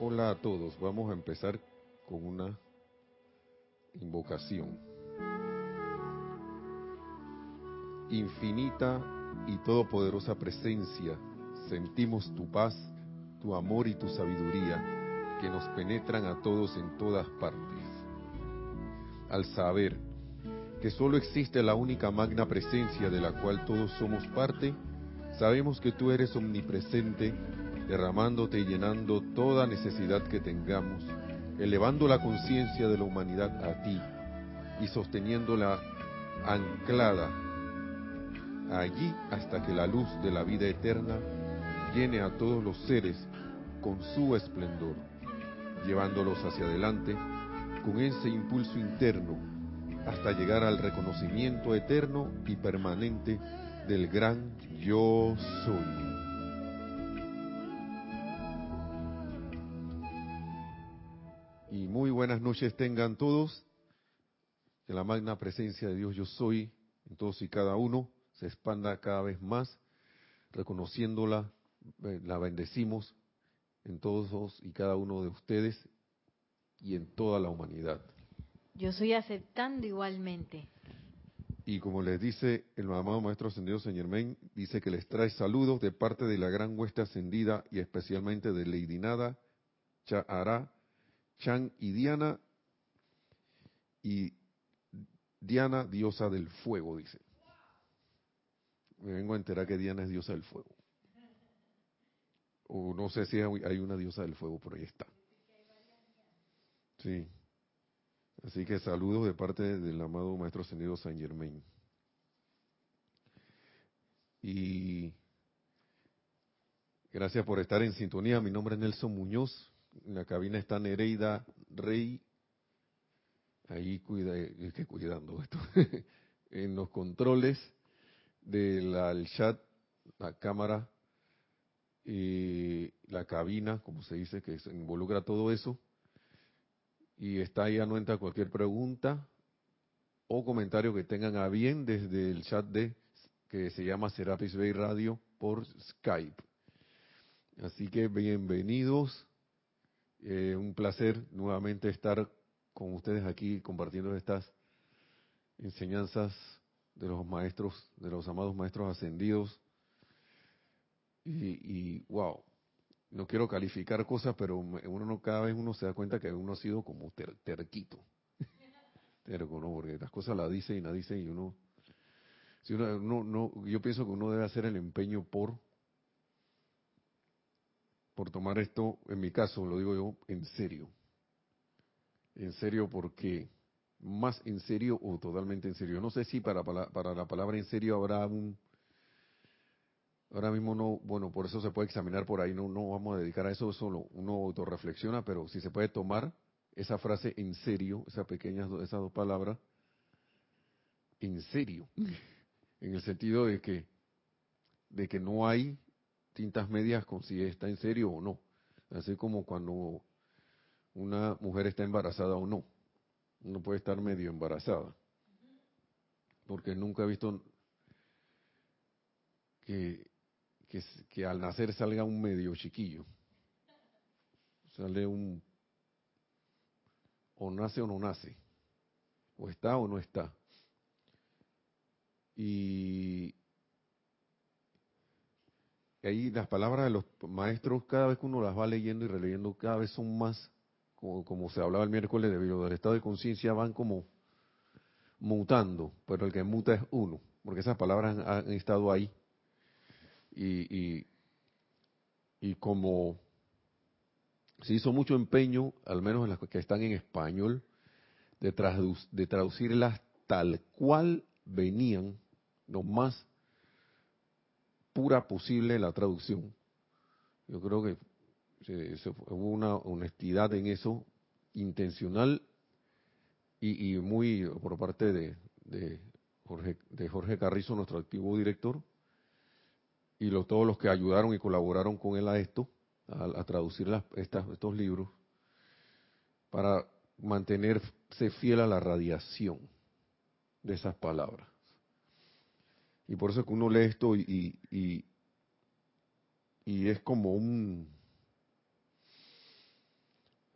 Hola a todos, vamos a empezar con una invocación. Infinita y todopoderosa presencia, sentimos tu paz, tu amor y tu sabiduría que nos penetran a todos en todas partes. Al saber que solo existe la única magna presencia de la cual todos somos parte, sabemos que tú eres omnipresente derramándote y llenando toda necesidad que tengamos, elevando la conciencia de la humanidad a ti y sosteniéndola anclada allí hasta que la luz de la vida eterna llene a todos los seres con su esplendor, llevándolos hacia adelante con ese impulso interno hasta llegar al reconocimiento eterno y permanente del gran yo soy. Muy buenas noches tengan todos. Que la magna presencia de Dios yo soy en todos y cada uno se expanda cada vez más, reconociéndola, eh, la bendecimos en todos y cada uno de ustedes y en toda la humanidad. Yo soy aceptando igualmente. Y como les dice el amado Maestro Ascendido Señor Germain, dice que les trae saludos de parte de la gran hueste ascendida y especialmente de Lady Nada, Chahara, Chan y Diana, y Diana, diosa del fuego, dice. Me vengo a enterar que Diana es diosa del fuego. O no sé si hay una diosa del fuego, por ahí está. Sí. Así que saludos de parte del amado Maestro Ascendido San Germain. Y gracias por estar en sintonía. Mi nombre es Nelson Muñoz. En la cabina está Nereida Rey. Ahí cuida, es cuidando esto. en los controles del chat, la cámara y la cabina, como se dice, que se involucra todo eso. Y está ahí anuenta cualquier pregunta o comentario que tengan a bien desde el chat de que se llama Serapis Bay Radio por Skype. Así que bienvenidos. Eh, un placer nuevamente estar con ustedes aquí compartiendo estas enseñanzas de los maestros, de los amados maestros ascendidos. Y, y wow, no quiero calificar cosas, pero uno cada vez uno se da cuenta que uno ha sido como terquito. Terco, ¿no? Porque las cosas las dice y las dice y uno, si uno no, no, yo pienso que uno debe hacer el empeño por por tomar esto, en mi caso, lo digo yo, en serio. En serio porque más en serio o totalmente en serio. No sé si para, para la palabra en serio habrá un... Ahora mismo no, bueno, por eso se puede examinar por ahí, no, no vamos a dedicar a eso, solo uno autorreflexiona, pero si se puede tomar esa frase en serio, esa pequeña, esas dos palabras, en serio, en el sentido de que, de que no hay tintas medias con si está en serio o no, así como cuando una mujer está embarazada o no no puede estar medio embarazada. Porque nunca he visto que, que, al nacer salga un medio chiquillo. Sale un... O nace o no nace. O está o no está. Y ahí las palabras de los maestros, cada vez que uno las va leyendo y releyendo, cada vez son más como, se hablaba el miércoles de del estado de conciencia, van como mutando, pero el que muta es uno, porque esas palabras han, estado ahí. Y, y, como se hizo mucho empeño, al menos en las que están en español, de, de traducirlas tal cual venían, lo más pura posible la traducción. Yo creo que hubo una honestidad en eso, intencional y, muy por parte de, Jorge, de Jorge Carrizo, nuestro activo director, y todos los que ayudaron y colaboraron con él a esto, a, traducir las, estos libros, para mantenerse fiel a la radiación de esas palabras. Y por eso es que uno lee esto y, es como un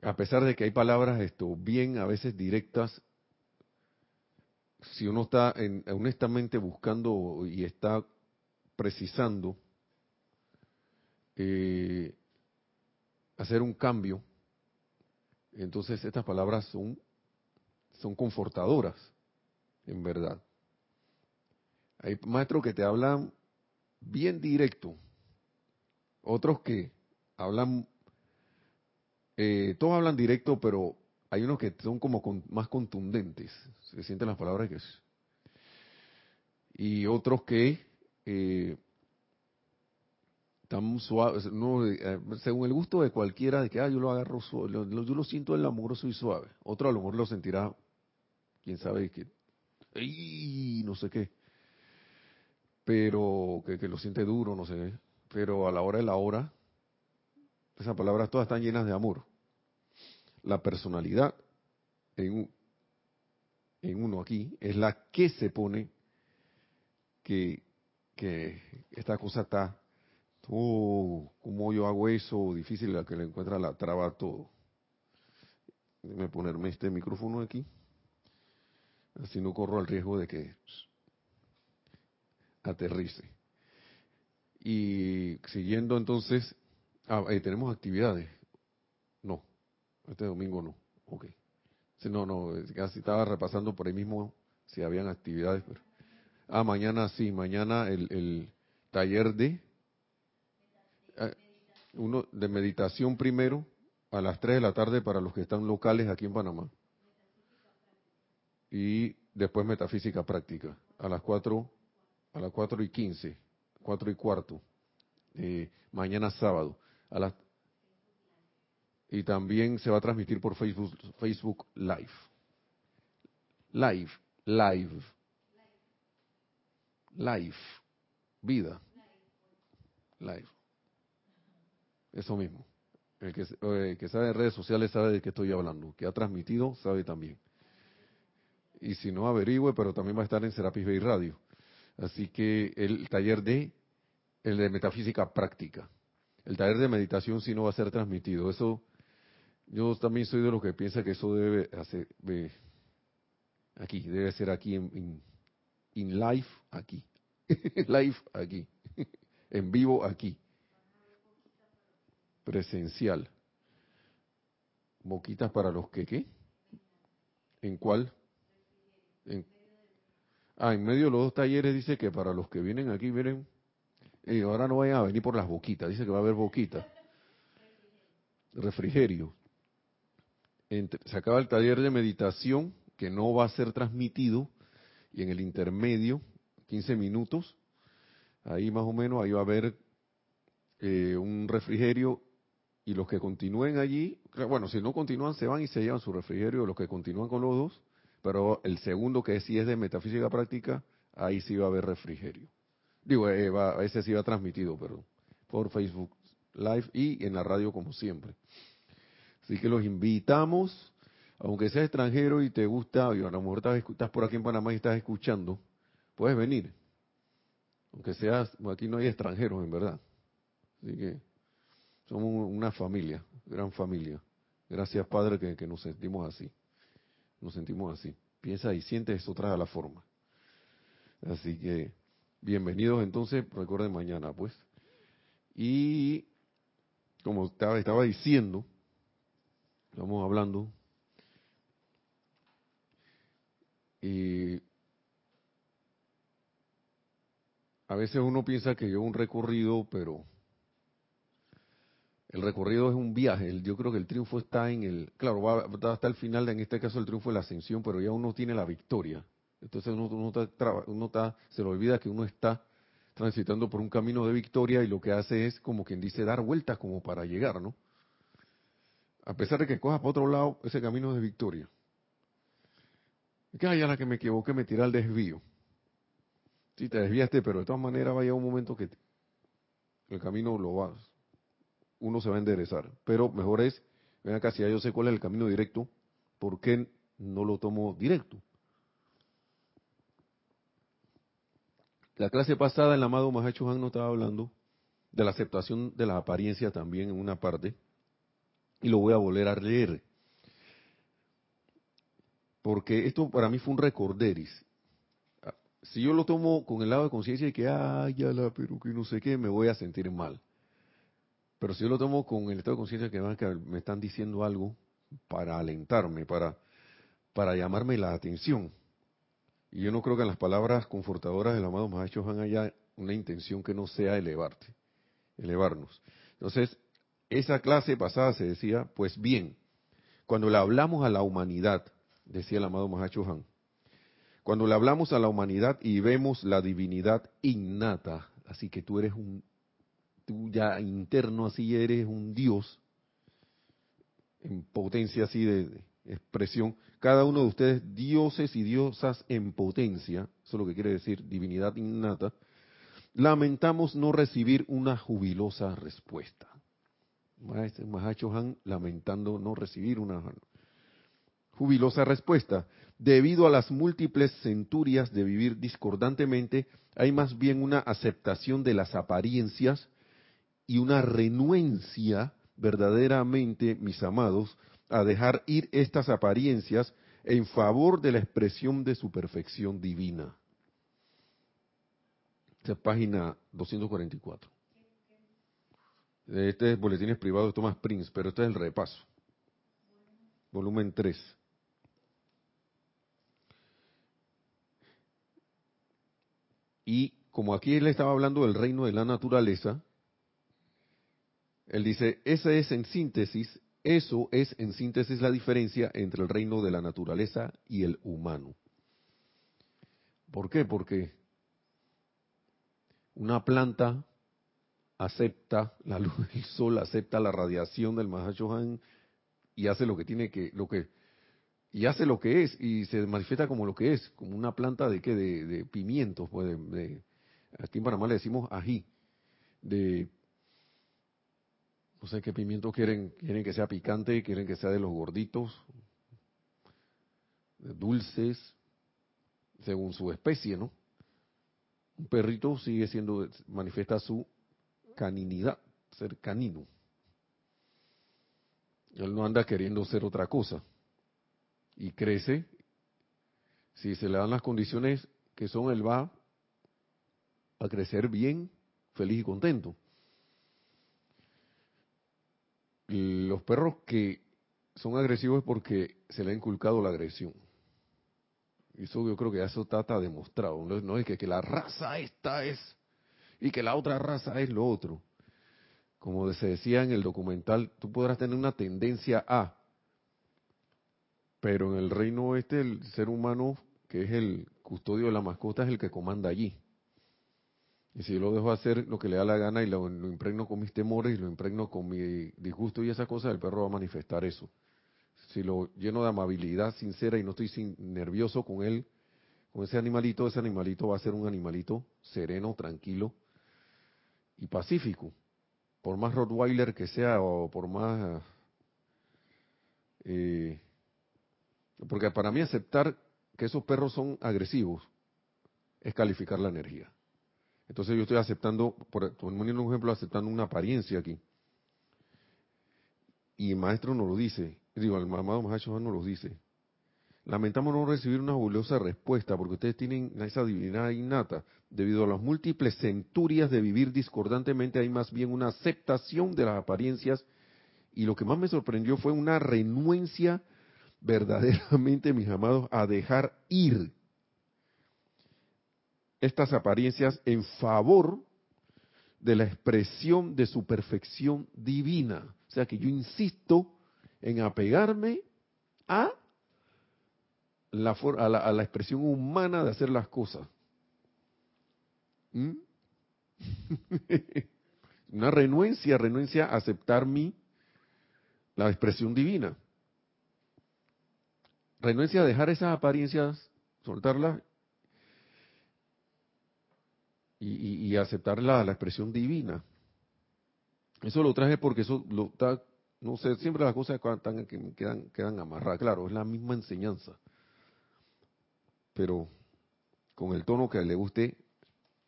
a pesar de que hay palabras esto bien a veces directas, si uno está honestamente buscando y está precisando eh, hacer un cambio, entonces estas palabras son, son confortadoras, en verdad. Hay maestros que te hablan bien directo, otros que hablan, eh, todos hablan directo, pero hay unos que son como más contundentes, se sienten las palabras que es. Y otros que eh, tan suaves, no, eh, según el gusto de cualquiera, de que ah, yo lo agarro suave, yo lo siento el amoroso y suave. Otro a lo mejor lo sentirá, quién sabe, que, no sé qué, pero que, lo siente duro, no sé, pero a la hora de la hora, esas palabras todas están llenas de amor la personalidad en, en uno aquí es la que se pone que, que esta cosa está, oh, ¿cómo yo hago eso? Difícil la que le encuentra la traba todo. Déjame ponerme este micrófono aquí, así no corro el riesgo de que aterrice. Y siguiendo entonces, ah, eh, tenemos actividades. No, este domingo no. Ok. no, no, casi estaba repasando por ahí mismo si habían actividades. Pero... Ah, mañana sí, mañana el, el taller de... Eh, uno de meditación primero a las 3 de la tarde para los que están locales aquí en Panamá. Y después metafísica práctica a las 4 a las 4 y 15, 4 y cuarto. Eh, mañana sábado a las y también se va a transmitir por Facebook, Facebook Live. Live, live. Live. Vida. Live. Eso mismo. El que, sabe de redes sociales sabe de qué estoy hablando. Que ha transmitido sabe también. Y si no, averigüe, pero también va a estar en Serapis Bay Radio. Así que el taller de, el de metafísica práctica. El taller de meditación sí no va a ser transmitido. Eso yo también soy de los que piensa que eso debe hacer aquí, debe ser aquí en, en live aquí, live aquí, en vivo aquí, presencial. Boquitas para los que qué? ¿En cuál? En, ah, en medio de los dos talleres dice que para los que vienen aquí y eh, ahora no vayan a venir por las boquitas, dice que va a haber boquitas. Refrigerio se acaba el taller de meditación, que no va a ser transmitido, y en el intermedio, 15 minutos, ahí más o menos, ahí va a haber eh, un refrigerio, y los que continúen allí, bueno, si no continúan, se van y se llevan su refrigerio, los que continúan con los dos, pero el segundo, que sí es de metafísica práctica, ahí sí va a haber refrigerio. Digo, eh, ese sí va transmitido, pero por Facebook Live y en la radio como siempre. Así que los invitamos, aunque seas extranjero y te gusta, y a lo mejor estás, por aquí en Panamá y estás escuchando, puedes venir. Aunque seas, aquí no hay extranjeros en verdad. Así que somos una familia, gran familia. Gracias Padre que nos sentimos así. Nos sentimos así. Piensa y siente eso trae a la forma. Así que bienvenidos entonces, recuerden mañana pues. Y como estaba, estaba diciendo, Estamos hablando. Y a veces uno piensa que yo un recorrido, pero el recorrido es un viaje. Yo creo que el triunfo está en el, claro, va hasta el final, en este caso el triunfo de la ascensión, pero ya uno tiene la victoria. Entonces uno, uno, está, se le olvida que uno está transitando por un camino de victoria y lo que hace es como quien dice dar vueltas como para llegar, ¿no? a pesar de que cojas para otro lado, ese camino de victoria. Que haya la que me equivoqué, me tira al desvío. Si te desviaste, pero de todas maneras va a llegar un momento que el camino lo vas, uno se va a enderezar. Pero mejor es, ven acá, si ya yo sé cuál es el camino directo, ¿por qué no lo tomo directo? La clase pasada, el amado Mahacho Han nos estaba hablando de la aceptación de la apariencia también en una parte y lo voy a volver a leer. Porque esto para mí fue un recorderis. Si yo lo tomo con el lado de conciencia de que, ay, ya la, pero que no sé qué, me voy a sentir mal. Pero si yo lo tomo con el estado de conciencia que, me están diciendo algo para alentarme, para, para llamarme la atención. Y yo no creo que en las palabras confortadoras del amado Mahacho Han haya una intención que no sea elevarte, elevarnos. Entonces, esa clase pasada se decía, pues bien, cuando le hablamos a la humanidad, decía el amado Mahacho Han, cuando le hablamos a la humanidad y vemos la divinidad innata, así que tú eres un, tú ya interno así eres un Dios, en potencia así de, expresión, cada uno de ustedes dioses y diosas en potencia, eso es lo que quiere decir divinidad innata, lamentamos no recibir una jubilosa respuesta. Mahacho Han lamentando no recibir una jubilosa respuesta. Debido a las múltiples centurias de vivir discordantemente, hay más bien una aceptación de las apariencias y una renuencia verdaderamente, mis amados, a dejar ir estas apariencias en favor de la expresión de su perfección divina. Esta es página 244. Este es Boletines Privados de Thomas Prince, pero este es el repaso. Volumen 3. Y como aquí él estaba hablando del reino de la naturaleza, él dice, esa es en síntesis, eso es en síntesis la diferencia entre el reino de la naturaleza y el humano. ¿Por qué? Porque una planta acepta la luz del sol, acepta la radiación del Mahashohan y hace lo que tiene que, lo que, y hace lo que es y se manifiesta como lo que es, como una planta de qué, de, de pimientos, pues de, aquí en Panamá le decimos ají, de no sé qué pimiento quieren, quieren que sea picante, quieren que sea de los gorditos, dulces, según su especie, ¿no? Un perrito sigue siendo, manifiesta su caninidad, ser canino. Él no anda queriendo ser otra cosa. Y crece. Si se le dan las condiciones que son, él va a crecer bien, feliz y contento los perros que son agresivos es porque se le ha inculcado la agresión. Y eso yo creo que eso está, demostrado. No, es que, que, la raza esta es y que la otra raza es lo otro. Como se decía en el documental, tú podrás tener una tendencia a, pero en el reino este el ser humano, que es el custodio de la mascota, es el que comanda allí. Y si yo lo dejo hacer lo que le da la gana y lo, impregno con mis temores y lo impregno con mi disgusto y esa cosa, el perro va a manifestar eso. Si lo lleno de amabilidad sincera y no estoy sin, nervioso con él, con ese animalito, ese animalito va a ser un animalito sereno, tranquilo y pacífico. Por más Rottweiler que sea o por más... Eh, porque para mí aceptar que esos perros son agresivos es calificar la energía. Entonces yo estoy aceptando, por un ejemplo, aceptando una apariencia aquí. Y el maestro nos lo dice, digo, el amado Mahacho nos lo dice. Lamentamos no recibir una jubilosa respuesta porque ustedes tienen esa divinidad innata. Debido a las múltiples centurias de vivir discordantemente, hay más bien una aceptación de las apariencias. Y lo que más me sorprendió fue una renuencia verdaderamente, mis amados, a dejar ir estas apariencias en favor de la expresión de su perfección divina. O sea que yo insisto en apegarme a la, a la, expresión humana de hacer las cosas. ¿Mm? Una renuencia, renuencia a aceptar mi, la expresión divina. Renuencia a dejar esas apariencias, soltarlas y, aceptar la, expresión divina. Eso lo traje porque eso lo está, no sé, siempre las cosas que quedan, quedan amarradas. Claro, es la misma enseñanza. Pero con el tono que le guste,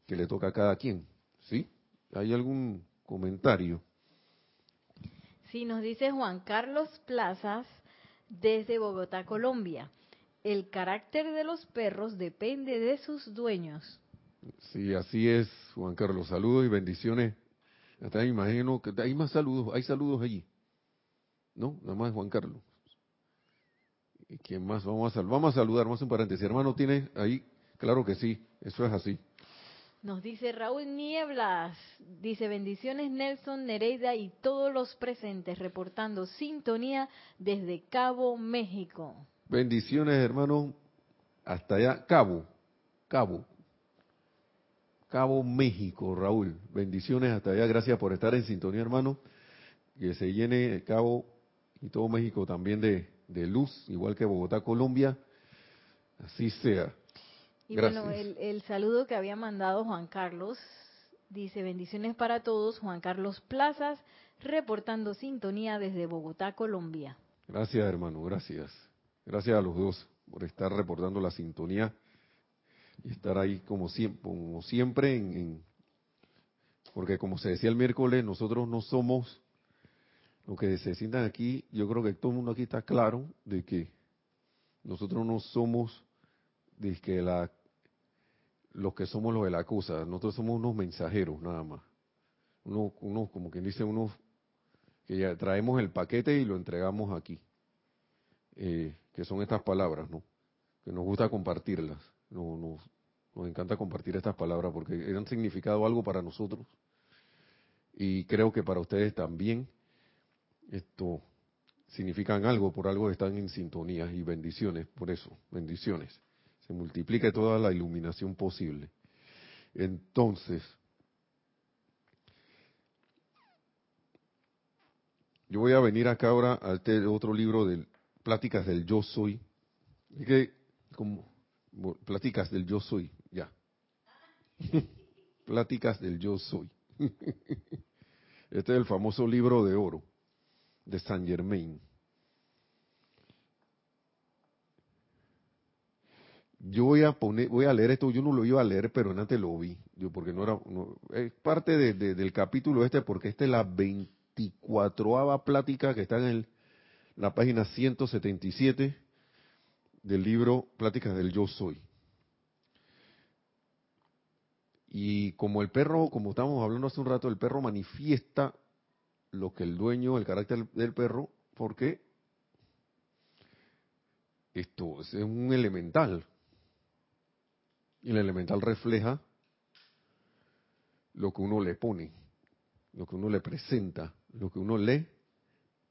que le toca a cada quien. ¿Sí? ¿Hay algún comentario? Sí, nos dice Juan Carlos Plazas desde Bogotá, Colombia. El carácter de los perros depende de sus dueños. Sí, así es, Juan Carlos. Saludos y bendiciones. Hasta me imagino que hay más saludos, hay saludos allí. ¿No? Nada más Juan Carlos. ¿Y quién más? Vamos a, vamos a saludar, más un paréntesis. Hermano, ¿tiene ahí? Claro que sí, eso es así. Nos dice Raúl Nieblas, dice bendiciones Nelson, Nereida y todos los presentes reportando sintonía desde Cabo, México. Bendiciones hermano, hasta allá, Cabo, Cabo, Cabo, México, Raúl. Bendiciones hasta allá, gracias por estar en sintonía hermano. Que se llene Cabo y todo México también de, de luz, igual que Bogotá, Colombia. Así sea. Y bueno, el, saludo que había mandado Juan Carlos dice bendiciones para todos, Juan Carlos Plazas, reportando sintonía desde Bogotá, Colombia. Gracias, hermano, gracias. Gracias a los dos por estar reportando la sintonía y estar ahí como siempre, como siempre en, porque como se decía el miércoles, nosotros no somos lo que se sientan aquí, yo creo que todo el mundo aquí está claro de que nosotros no somos de que la, los que somos los de la cosa, nosotros somos unos mensajeros nada más. Unos, uno, como quien dice, unos que ya traemos el paquete y lo entregamos aquí. Eh, que son estas palabras, ¿no? Que nos gusta compartirlas. No, nos, nos encanta compartir estas palabras porque han significado algo para nosotros. Y creo que para ustedes también esto significan algo, por algo están en sintonía y bendiciones, por eso, bendiciones se multiplique toda la iluminación posible. Entonces, yo voy a venir acá ahora a este otro libro de Pláticas del Yo Soy. que, como, Pláticas del Yo Soy, ya. Pláticas del Yo Soy. este es el famoso libro de oro de Saint Germain. yo voy a poner, voy a leer esto, yo no lo iba a leer, pero antes lo vi, yo porque no era, es parte de, del capítulo este, porque esta es la 24ava plática que está en el, la página 177 del libro Pláticas del Yo Soy. Y como el perro, como estábamos hablando hace un rato, el perro manifiesta lo que el dueño, el carácter del perro, porque esto es un elemental, y el elemental refleja lo que uno le pone, lo que uno le presenta, lo que uno le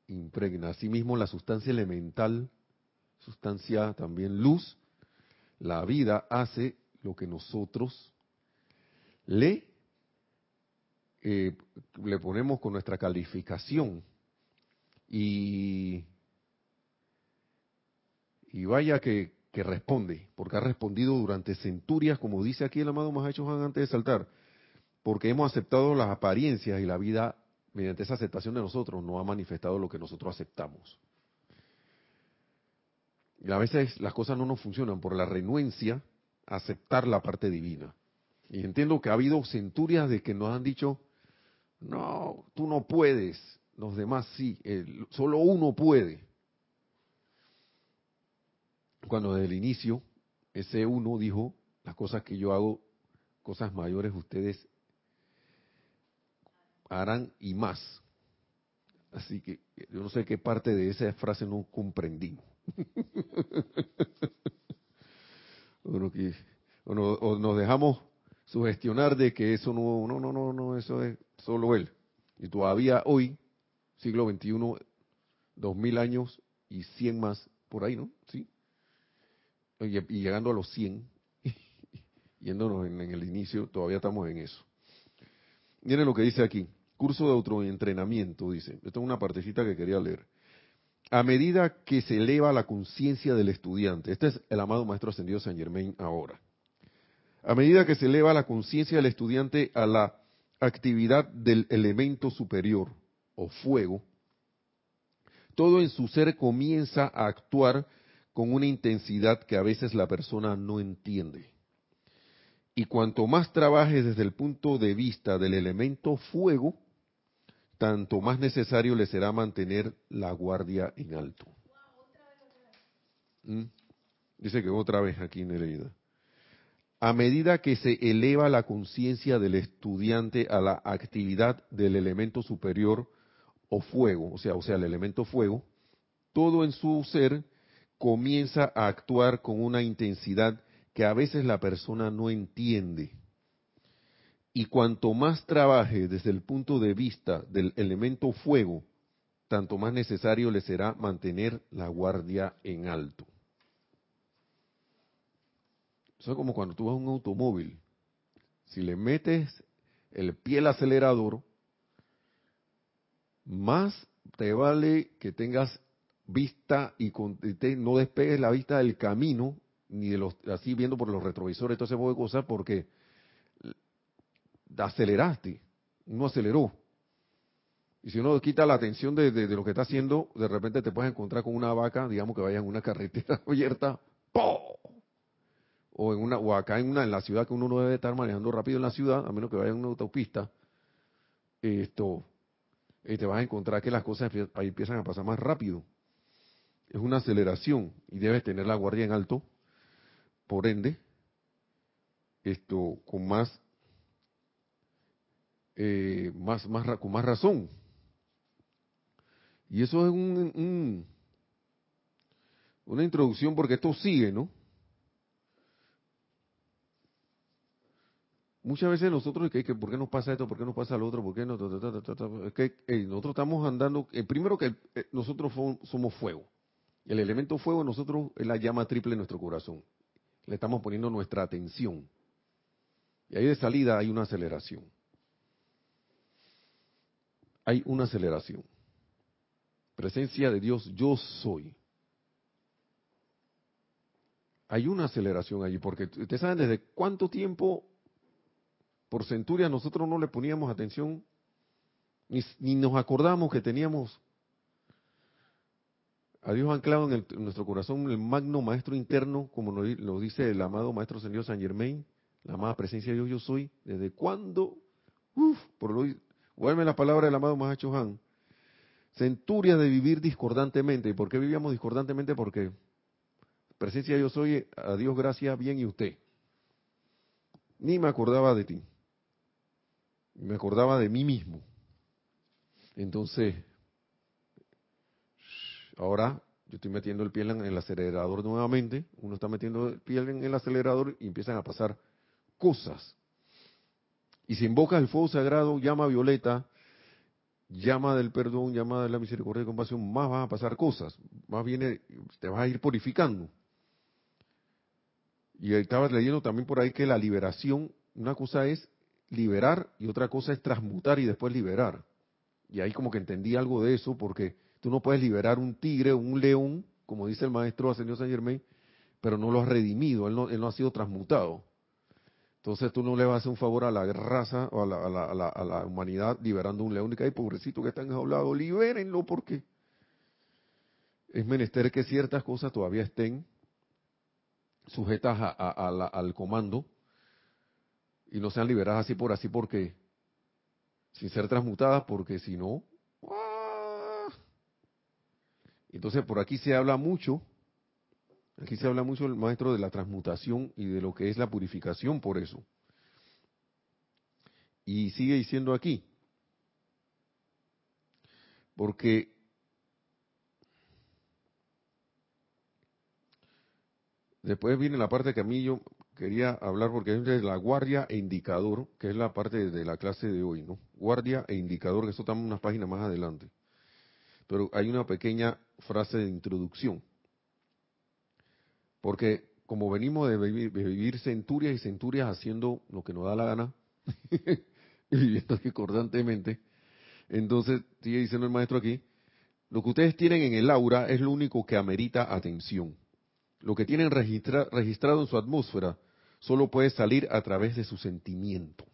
impregna. Asimismo, la sustancia elemental, sustancia también luz, la vida hace lo que nosotros le, eh, le ponemos con nuestra calificación. Y, y vaya que que responde, porque ha respondido durante centurias, como dice aquí el amado Mahacho Han antes de saltar, porque hemos aceptado las apariencias y la vida, mediante esa aceptación de nosotros, no ha manifestado lo que nosotros aceptamos. Y a veces las cosas no nos funcionan por la renuencia a aceptar la parte divina. Y entiendo que ha habido centurias de que nos han dicho, no, tú no puedes, los demás sí, solo uno puede cuando desde el inicio ese uno dijo, las cosas que yo hago, cosas mayores ustedes harán y más. Así que yo no sé qué parte de esa frase no comprendimos. o, nos dejamos sugestionar de que eso no, no, no, no, eso es solo él. Y todavía hoy, siglo XXI, dos mil años y cien más por ahí, ¿no? Sí, y, llegando a los 100, yéndonos en, el inicio, todavía estamos en eso. Miren lo que dice aquí, curso de autoentrenamiento, dice, esta es una partecita que quería leer. A medida que se eleva la conciencia del estudiante, este es el amado Maestro Ascendido San Germain ahora, a medida que se eleva la conciencia del estudiante a la actividad del elemento superior o fuego, todo en su ser comienza a actuar con una intensidad que a veces la persona no entiende. Y cuanto más trabajes desde el punto de vista del elemento fuego, tanto más necesario le será mantener la guardia en alto. ¿Mm? Dice que otra vez aquí en Nereida. A medida que se eleva la conciencia del estudiante a la actividad del elemento superior o fuego, o sea, o sea, el elemento fuego, todo en su ser comienza a actuar con una intensidad que a veces la persona no entiende. Y cuanto más trabaje desde el punto de vista del elemento fuego, tanto más necesario le será mantener la guardia en alto. Eso es como cuando tú vas a un automóvil. Si le metes el pie al acelerador, más te vale que tengas vista y, no despegues la vista del camino, ni de los, así viendo por los retrovisores, todo ese tipo de cosas, porque aceleraste, no aceleró. Y si uno quita la atención de, lo que está haciendo, de repente te puedes encontrar con una vaca, digamos que vaya en una carretera abierta, o en una o acá en una en la ciudad que uno no debe estar manejando rápido en la ciudad, a menos que vaya en una autopista. Esto y te vas a encontrar que las cosas empiezan a pasar más rápido. Es una aceleración y debes tener la guardia en alto. Por ende, esto con más eh, más, con más razón. Y eso es un, una introducción porque esto sigue, ¿no? Muchas veces nosotros, que, ¿por qué nos pasa esto? ¿Por qué nos pasa lo otro? ¿Por qué no? Es que nosotros estamos andando, eh, primero que eh, nosotros somos fuego. El elemento fuego nosotros es la llama triple en nuestro corazón. Le estamos poniendo nuestra atención. Y ahí de salida hay una aceleración hay una aceleración. Presencia de Dios, yo soy. Hay una aceleración allí, porque ustedes saben desde cuánto tiempo por centuria nosotros no le poníamos atención, ni, nos acordamos que teníamos a Dios anclado en, nuestro corazón el magno maestro interno, como lo, dice el amado maestro Señor San Germain, la amada presencia de Dios yo soy, desde cuándo, Uf, por lo, Vuelve la palabra del amado Mahacho Han. Centurias de vivir discordantemente. ¿Y por qué vivíamos discordantemente? Porque presencia yo soy, a Dios gracias, bien y usted. Ni me acordaba de ti. Me acordaba de mí mismo. Entonces, ahora yo estoy metiendo el pie en el acelerador nuevamente. Uno está metiendo el pie en el acelerador y empiezan a pasar cosas y si invocas el fuego sagrado, llama violeta, llama del perdón, llama de la misericordia y compasión, más van a pasar cosas, más viene, te vas a ir purificando. Y estabas leyendo también por ahí que la liberación, una cosa es liberar y otra cosa es transmutar y después liberar. Y ahí como que entendí algo de eso, porque tú no puedes liberar un tigre o un león, como dice el maestro Ascendió San Germain, pero no lo has redimido, él no, él no ha sido transmutado. Entonces tú no le vas a hacer un favor a la raza o a la, humanidad liberando un león y que hay pobrecito que está enjaulado, libérenlo porque es menester que ciertas cosas todavía estén sujetas al comando y no sean liberadas así por así porque sin ser transmutadas porque si no entonces por aquí se habla mucho Aquí se habla mucho el maestro de la transmutación y de lo que es la purificación por eso. Y sigue diciendo aquí, porque después viene la parte que a mí yo quería hablar porque es la guardia e indicador, que es la parte de la clase de hoy, ¿no? Guardia e indicador, que eso estamos unas páginas más adelante. Pero hay una pequeña frase de introducción porque como venimos de vivir, centurias y centurias haciendo lo que nos da la gana, y viviendo discordantemente, entonces sigue diciendo el maestro aquí, lo que ustedes tienen en el aura es lo único que amerita atención. Lo que tienen registrado en su atmósfera solo puede salir a través de su sentimiento.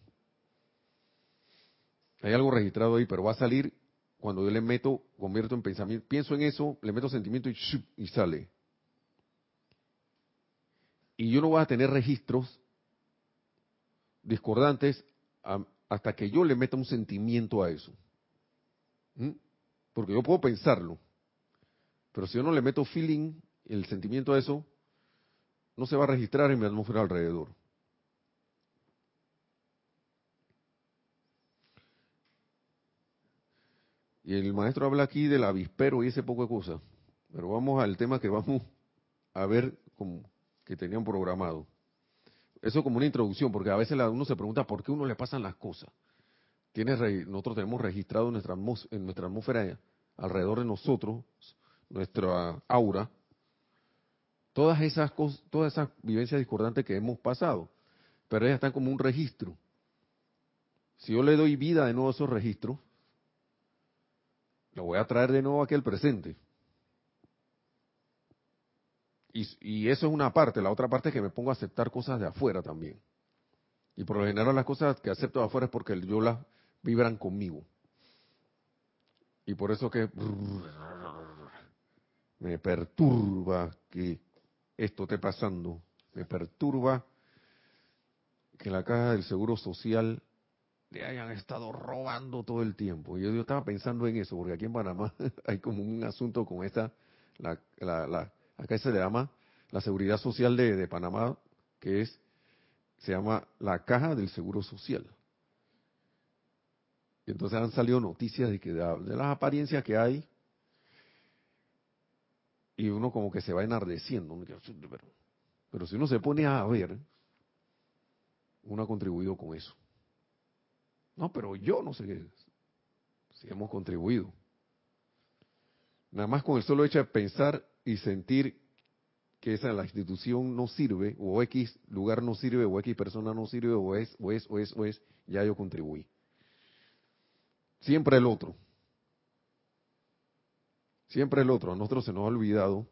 Hay algo registrado ahí, pero va a salir cuando yo le meto, convierto en pensamiento, pienso en eso, le meto sentimiento y, y sale y yo no voy a tener registros discordantes hasta que yo le meta un sentimiento a eso. Porque yo puedo pensarlo, pero si yo no le meto feeling, el sentimiento a eso, no se va a registrar en mi atmósfera alrededor. Y el maestro habla aquí del avispero y ese poco de cosas. Pero vamos al tema que vamos a ver como que tenían programado. Eso como una introducción, porque a veces uno se pregunta por qué uno le pasan las cosas. nosotros tenemos registrado en nuestra, en nuestra atmósfera alrededor de nosotros, nuestra aura, todas esas cosas, todas esas vivencias discordantes que hemos pasado. Pero ellas están como un registro. Si yo le doy vida de nuevo a esos registros, lo voy a traer de nuevo aquí al presente. Y, eso es una parte. La otra parte es que me pongo a aceptar cosas de afuera también. Y por lo general las cosas que acepto de afuera es porque yo las vibran conmigo. Y por eso que me perturba que esto esté pasando. Me perturba que la caja del Seguro Social le hayan estado robando todo el tiempo. Yo, yo estaba pensando en eso, porque aquí en Panamá hay como un asunto con esta, la, la, acá se le llama la Seguridad Social de, Panamá, que es, se llama la Caja del Seguro Social. Y entonces han salido noticias de que de, las apariencias que hay, y uno como que se va enardeciendo. Pero, pero si uno se pone a ver, uno ha contribuido con eso. No, pero yo no sé qué, si hemos contribuido. Nada más con el solo hecho de pensar y sentir que esa la institución no sirve, o X lugar no sirve, o X persona no sirve, o es, o es, o es, o es, ya yo contribuí. Siempre el otro. Siempre el otro. A nosotros se nos ha olvidado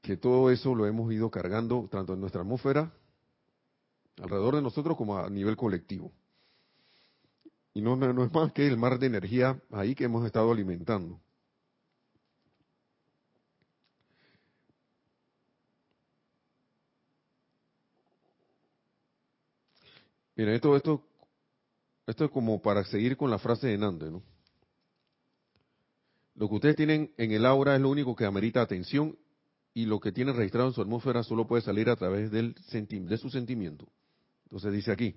que todo eso lo hemos ido cargando tanto en nuestra atmósfera alrededor de nosotros como a nivel colectivo. Y no, no, es más que el mar de energía ahí que hemos estado alimentando. Miren, esto, esto, esto es como para seguir con la frase de Nande, ¿no? Lo que ustedes tienen en el aura es lo único que amerita atención y lo que tienen registrado en su atmósfera solo puede salir a través del de su sentimiento. Entonces dice aquí,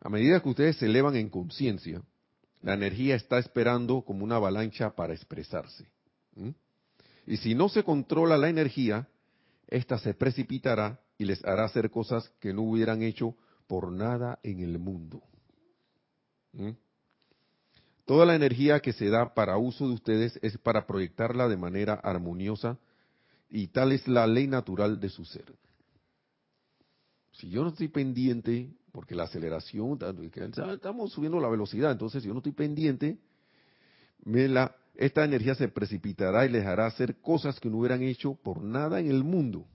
a medida que ustedes se elevan en conciencia, la energía está esperando como una avalancha para expresarse. Y si no se controla la energía, ésta se precipitará y les hará hacer cosas que no hubieran hecho por nada en el mundo. Toda la energía que se da para uso de ustedes es para proyectarla de manera armoniosa y tal es la ley natural de su ser. Si yo no estoy pendiente, porque la aceleración, estamos subiendo la velocidad, entonces si yo no estoy pendiente, me la, esta energía se precipitará y les hará hacer cosas que no hubieran hecho por nada en el mundo.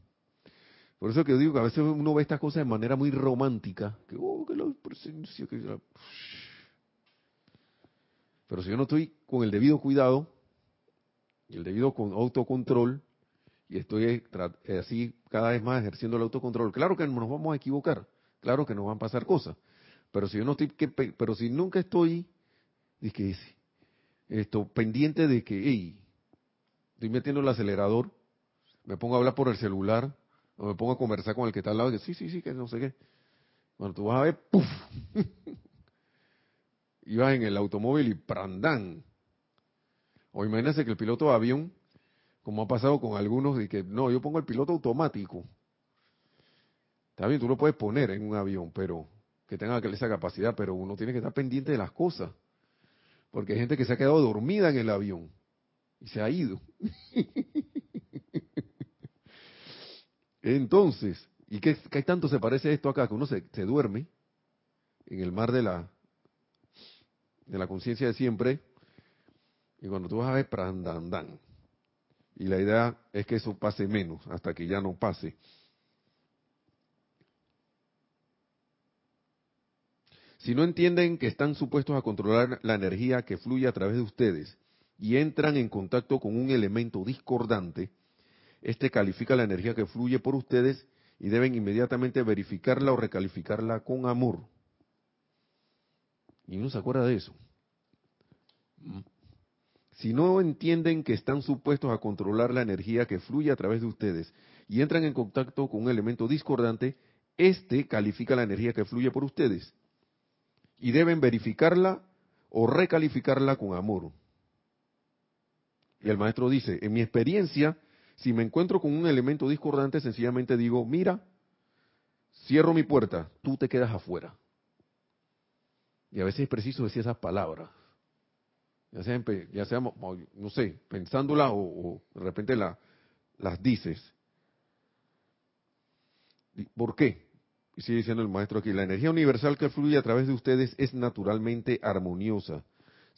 Por eso que digo que a veces uno ve estas cosas de manera muy romántica, que, oh, que la presencia, que la... Pero si yo no estoy con el debido cuidado y el debido autocontrol, y estoy eh, así cada vez más ejerciendo el autocontrol, claro que nos vamos a equivocar, claro que nos van a pasar cosas, pero si yo no estoy, pero si nunca estoy, dije, esto, pendiente de que, hey, estoy metiendo el acelerador, me pongo a hablar por el celular, o me pongo a conversar con el que está al lado, y sí, sí, sí, que no sé qué. Cuando tú vas a ver, ¡puf! ibas en el automóvil y prandán. O imagínense que el piloto de avión, como ha pasado con algunos, y que no, yo pongo el piloto automático. Está bien, tú lo puedes poner en un avión, pero que tenga esa capacidad, pero uno tiene que estar pendiente de las cosas. Porque hay gente que se ha quedado dormida en el avión y se ha ido. Entonces, ¿y qué, qué, tanto se parece esto acá? Que uno se, duerme en el mar de la, de la conciencia de siempre, y cuando tú vas a ver, prandandan. Y la idea es que eso pase menos, hasta que ya no pase. Si no entienden que están supuestos a controlar la energía que fluye a través de ustedes y entran en contacto con un elemento discordante, este califica la energía que fluye por ustedes y deben inmediatamente verificarla o recalificarla con amor. Y uno se acuerda de eso. Si no entienden que están supuestos a controlar la energía que fluye a través de ustedes y entran en contacto con un elemento discordante, éste califica la energía que fluye por ustedes. Y deben verificarla o recalificarla con amor. Y el maestro dice, en mi experiencia, si me encuentro con un elemento discordante, sencillamente digo, mira, cierro mi puerta, tú te quedas afuera. Y a veces es preciso decir esas palabras. Ya sea, ya sea no sé, pensándola o, de repente la, las dices. ¿Por qué? Y sigue diciendo el maestro aquí, la energía universal que fluye a través de ustedes es naturalmente armoniosa.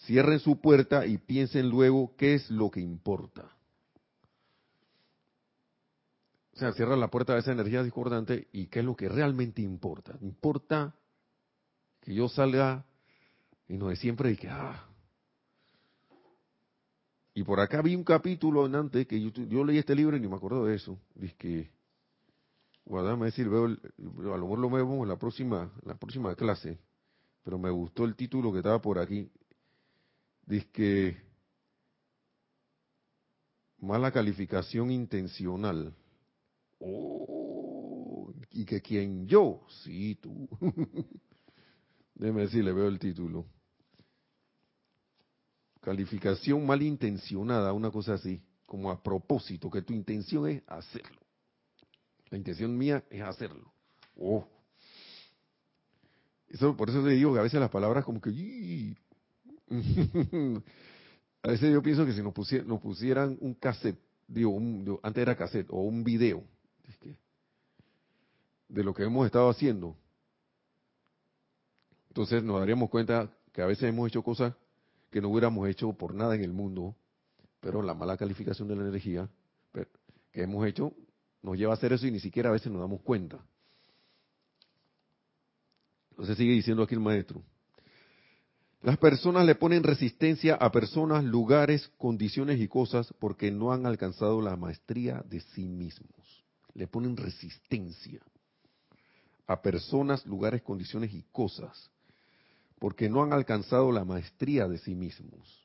Cierren su puerta y piensen luego qué es lo que importa. O sea, cierran la puerta de esa energía discordante y qué es lo que realmente importa. Importa que yo salga y no de siempre y que, ah. Y por acá vi un capítulo antes que yo, leí este libro y ni me acuerdo de eso. Dice que, guardame decir, veo, a lo mejor lo vemos en la próxima, la próxima clase, pero me gustó el título que estaba por aquí. Dice que mala calificación intencional. Oh, y que quien yo, sí, tú. Déjeme decir, le veo el título. Calificación malintencionada, una cosa así, como a propósito, que tu intención es hacerlo. La intención mía es hacerlo. Oh. Eso, por eso te digo que a veces las palabras como que... a veces yo pienso que si nos, pusieran, un cassette, digo, antes era cassette, o un video, de lo que hemos estado haciendo, entonces nos daríamos cuenta que a veces hemos hecho cosas que no hubiéramos hecho por nada en el mundo, pero la mala calificación de la energía que hemos hecho nos lleva a hacer eso y ni siquiera a veces nos damos cuenta. Entonces sigue diciendo aquí el maestro. Las personas le ponen resistencia a personas, lugares, condiciones y cosas porque no han alcanzado la maestría de sí mismos. Le ponen resistencia a personas, lugares, condiciones y cosas porque no han alcanzado la maestría de sí mismos.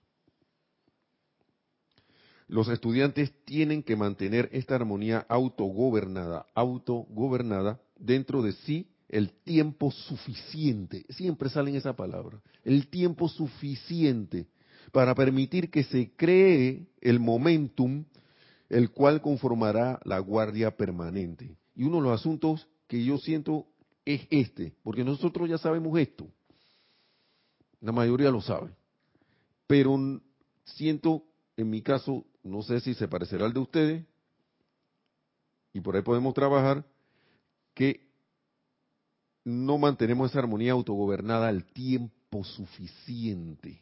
Los estudiantes tienen que mantener esta armonía autogobernada, autogobernada dentro de sí el tiempo suficiente, siempre sale en esa palabra, el tiempo suficiente para permitir que se cree el momentum el cual conformará la guardia permanente. Y uno de los asuntos que yo siento es este, porque nosotros ya sabemos esto. La mayoría lo sabe. Pero siento, en mi caso, no sé si se parecerá al de ustedes, y por ahí podemos trabajar, que no mantenemos esa armonía autogobernada al tiempo suficiente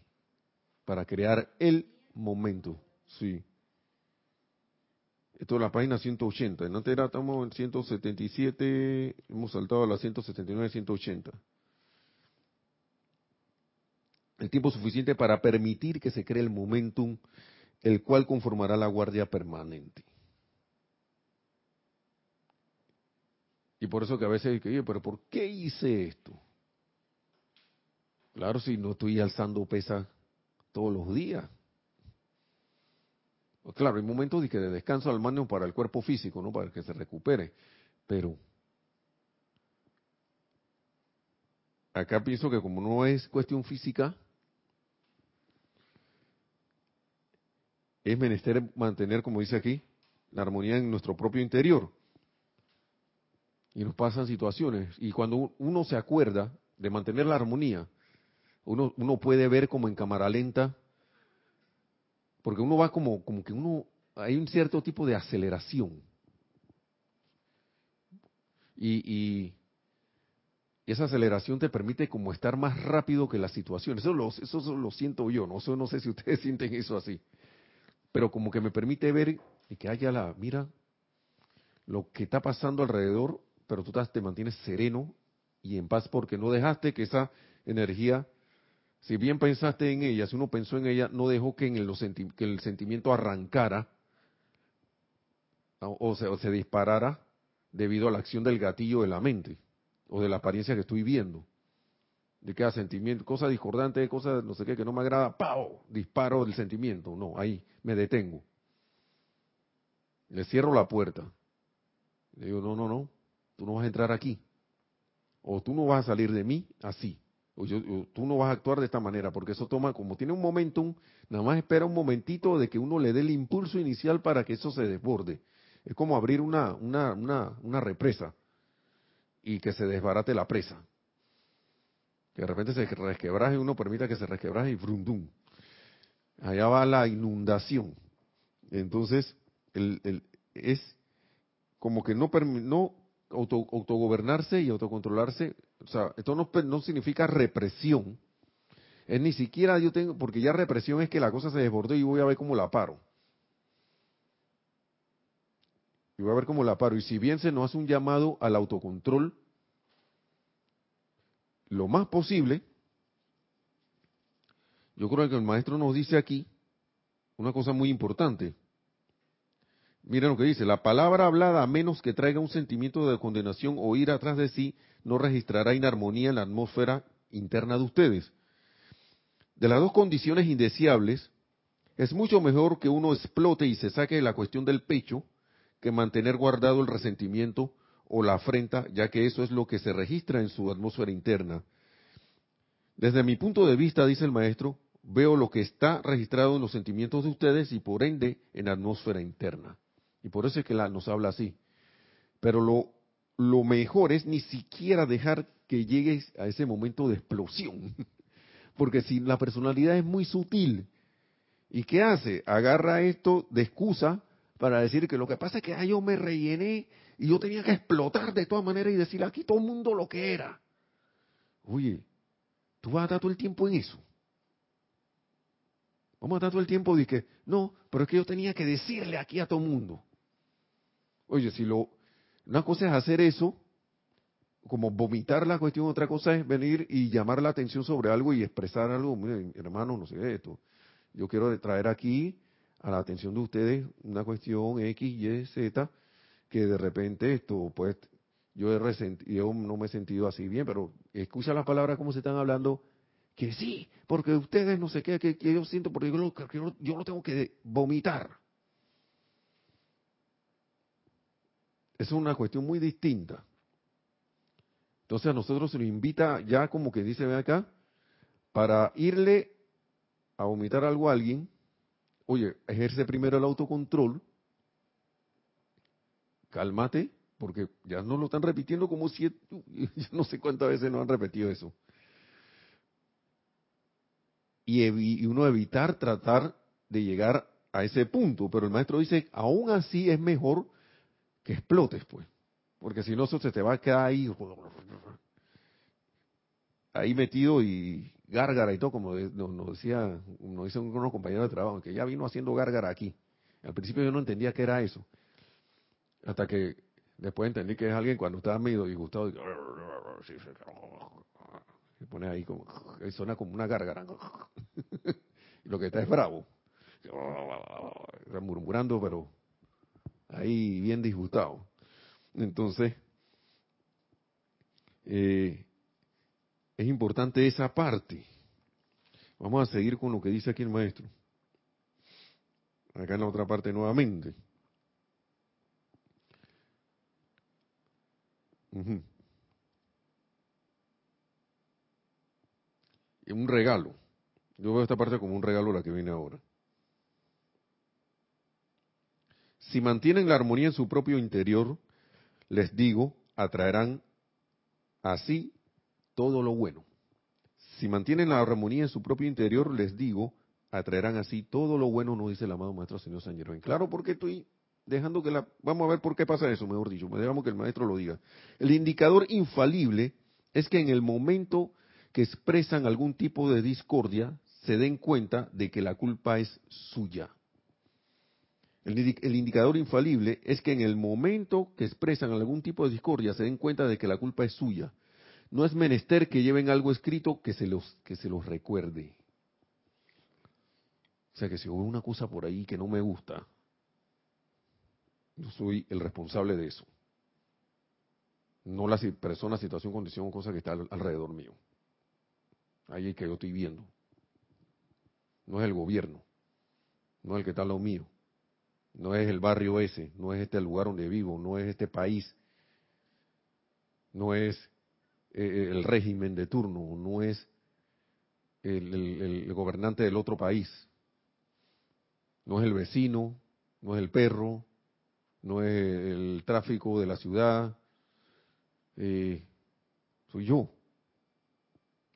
para crear el momento. Sí. Esto es la página 180. En antes era, estamos en 177, hemos saltado a la 179, 180 el tiempo suficiente para permitir que se cree el momentum, el cual conformará la guardia permanente. Y por eso que a veces digo, pero ¿por qué hice esto? Claro, si no estoy alzando pesa todos los días. Pues claro, hay momentos de, que de descanso al mano para el cuerpo físico, ¿no? Para que se recupere. Pero acá pienso que como no es cuestión física, es menester mantener, como dice aquí, la armonía en nuestro propio interior. Y nos pasan situaciones. Y cuando uno se acuerda de mantener la armonía, uno, uno puede ver como en cámara lenta, porque uno va como, como que uno, hay un cierto tipo de aceleración. Y, y, esa aceleración te permite como estar más rápido que las situaciones. Eso lo, eso lo siento yo, no, eso no sé si ustedes sienten eso así pero como que me permite ver y que haya la, mira, lo que está pasando alrededor, pero tú te mantienes sereno y en paz porque no dejaste que esa energía, si bien pensaste en ella, si uno pensó en ella, no dejó que, en el, que el sentimiento arrancara o se, o se disparara debido a la acción del gatillo de la mente o de la apariencia que estoy viendo. De cada sentimiento, cosa discordante, cosa no sé qué, que no me agrada, ¡pau! Disparo el sentimiento. No, ahí me detengo. Le cierro la puerta. Le digo, no, no, no, tú no vas a entrar aquí. O tú no vas a salir de mí así. O, yo, tú no vas a actuar de esta manera, porque eso toma, como tiene un momentum, nada más espera un momentito de que uno le dé el impulso inicial para que eso se desborde. Es como abrir una, una, una, una represa y que se desbarate la presa. Que de repente se resquebraje uno permita que se resquebraje y brundum. Allá va la inundación. Entonces, el, el, es como que no, no auto, autogobernarse y autocontrolarse. O sea, esto no, no significa represión. Es ni siquiera yo tengo, porque ya represión es que la cosa se desbordó y voy a ver cómo la paro. Y voy a ver cómo la paro. Y si bien se nos hace un llamado al autocontrol, lo más posible, yo creo que el maestro nos dice aquí una cosa muy importante. Miren lo que dice, la palabra hablada, a menos que traiga un sentimiento de condenación o ir atrás de sí, no registrará inarmonía en la atmósfera interna de ustedes. De las dos condiciones indeseables, es mucho mejor que uno explote y se saque la cuestión del pecho que mantener guardado el resentimiento o la afrenta, ya que eso es lo que se registra en su atmósfera interna. Desde mi punto de vista, dice el maestro, veo lo que está registrado en los sentimientos de ustedes y por ende en la atmósfera interna. Y por eso es que la, nos habla así. Pero lo, lo mejor es ni siquiera dejar que llegues a ese momento de explosión. Porque si la personalidad es muy sutil, ¿y qué hace? Agarra esto de excusa para decir que lo que pasa es que ah, yo me rellené y yo tenía que explotar de todas maneras y decir aquí todo el mundo lo que era. Oye, tú vas a estar todo el tiempo en eso. Vamos a estar todo el tiempo de que, no, pero es que yo tenía que decirle aquí a todo el mundo. Oye, si lo, una cosa es hacer eso, como vomitar la cuestión, otra cosa es venir y llamar la atención sobre algo y expresar algo, miren, hermano, no sé esto. Yo quiero traer aquí a la atención de ustedes una cuestión X, Y, Z, que de repente esto, pues, yo, he resentido, yo no me he sentido así bien, pero escucha las palabras como se están hablando, que sí, porque ustedes no sé qué, que, yo siento, porque yo lo, yo lo tengo que vomitar. es una cuestión muy distinta. Entonces a nosotros se nos invita ya como que dice, ven acá, para irle a vomitar algo a alguien, oye, ejerce primero el autocontrol, cálmate, porque ya no lo están repitiendo como si, yo no sé cuántas veces no han repetido eso. Y, y uno evitar tratar de llegar a ese punto, pero el maestro dice, aún así es mejor que explotes, pues. Porque si no, eso se te va a quedar ahí, ahí metido y gárgara y todo, como nos, decía, nos dicen unos compañeros de trabajo, que ya vino haciendo gárgara aquí. Al principio yo no entendía qué era eso. Hasta que después entendí que es alguien cuando estaba medio disgustado, se pone ahí como, suena como una gárgara. y lo que está es bravo. murmurando, pero ahí bien disgustado. Entonces, eh, es importante esa parte. Vamos a seguir con lo que dice aquí el maestro. Acá en la otra parte nuevamente. Un regalo. Yo veo esta parte como un regalo la que viene ahora. Si mantienen la armonía en su propio interior, les digo, atraerán así todo lo bueno. Si mantienen la armonía en su propio interior, les digo, atraerán así todo lo bueno, nos dice el amado Maestro Señor San Jerónimo. Claro, porque estoy dejando que la... Vamos a ver por qué pasa eso, mejor dicho, dejamos que el Maestro lo diga. El indicador infalible es que en el momento que expresan algún tipo de discordia, se den cuenta de que la culpa es suya. El, indicador infalible es que en el momento que expresan algún tipo de discordia se den cuenta de que la culpa es suya. No es menester que lleven algo escrito que se los, que se los recuerde. O sea que si hubo una cosa por ahí que no me gusta, yo soy el responsable de eso. no la persona, situación, condición o cosa que está alrededor mío. Ahí que yo estoy viendo. No es el gobierno, no es el que está al lado mío, no es el barrio ese, no es este lugar donde vivo, no es este país, no es eh, el régimen de turno, no es el, gobernante del otro país, no es el vecino, no es el perro, no es el tráfico de la ciudad, eh, soy yo,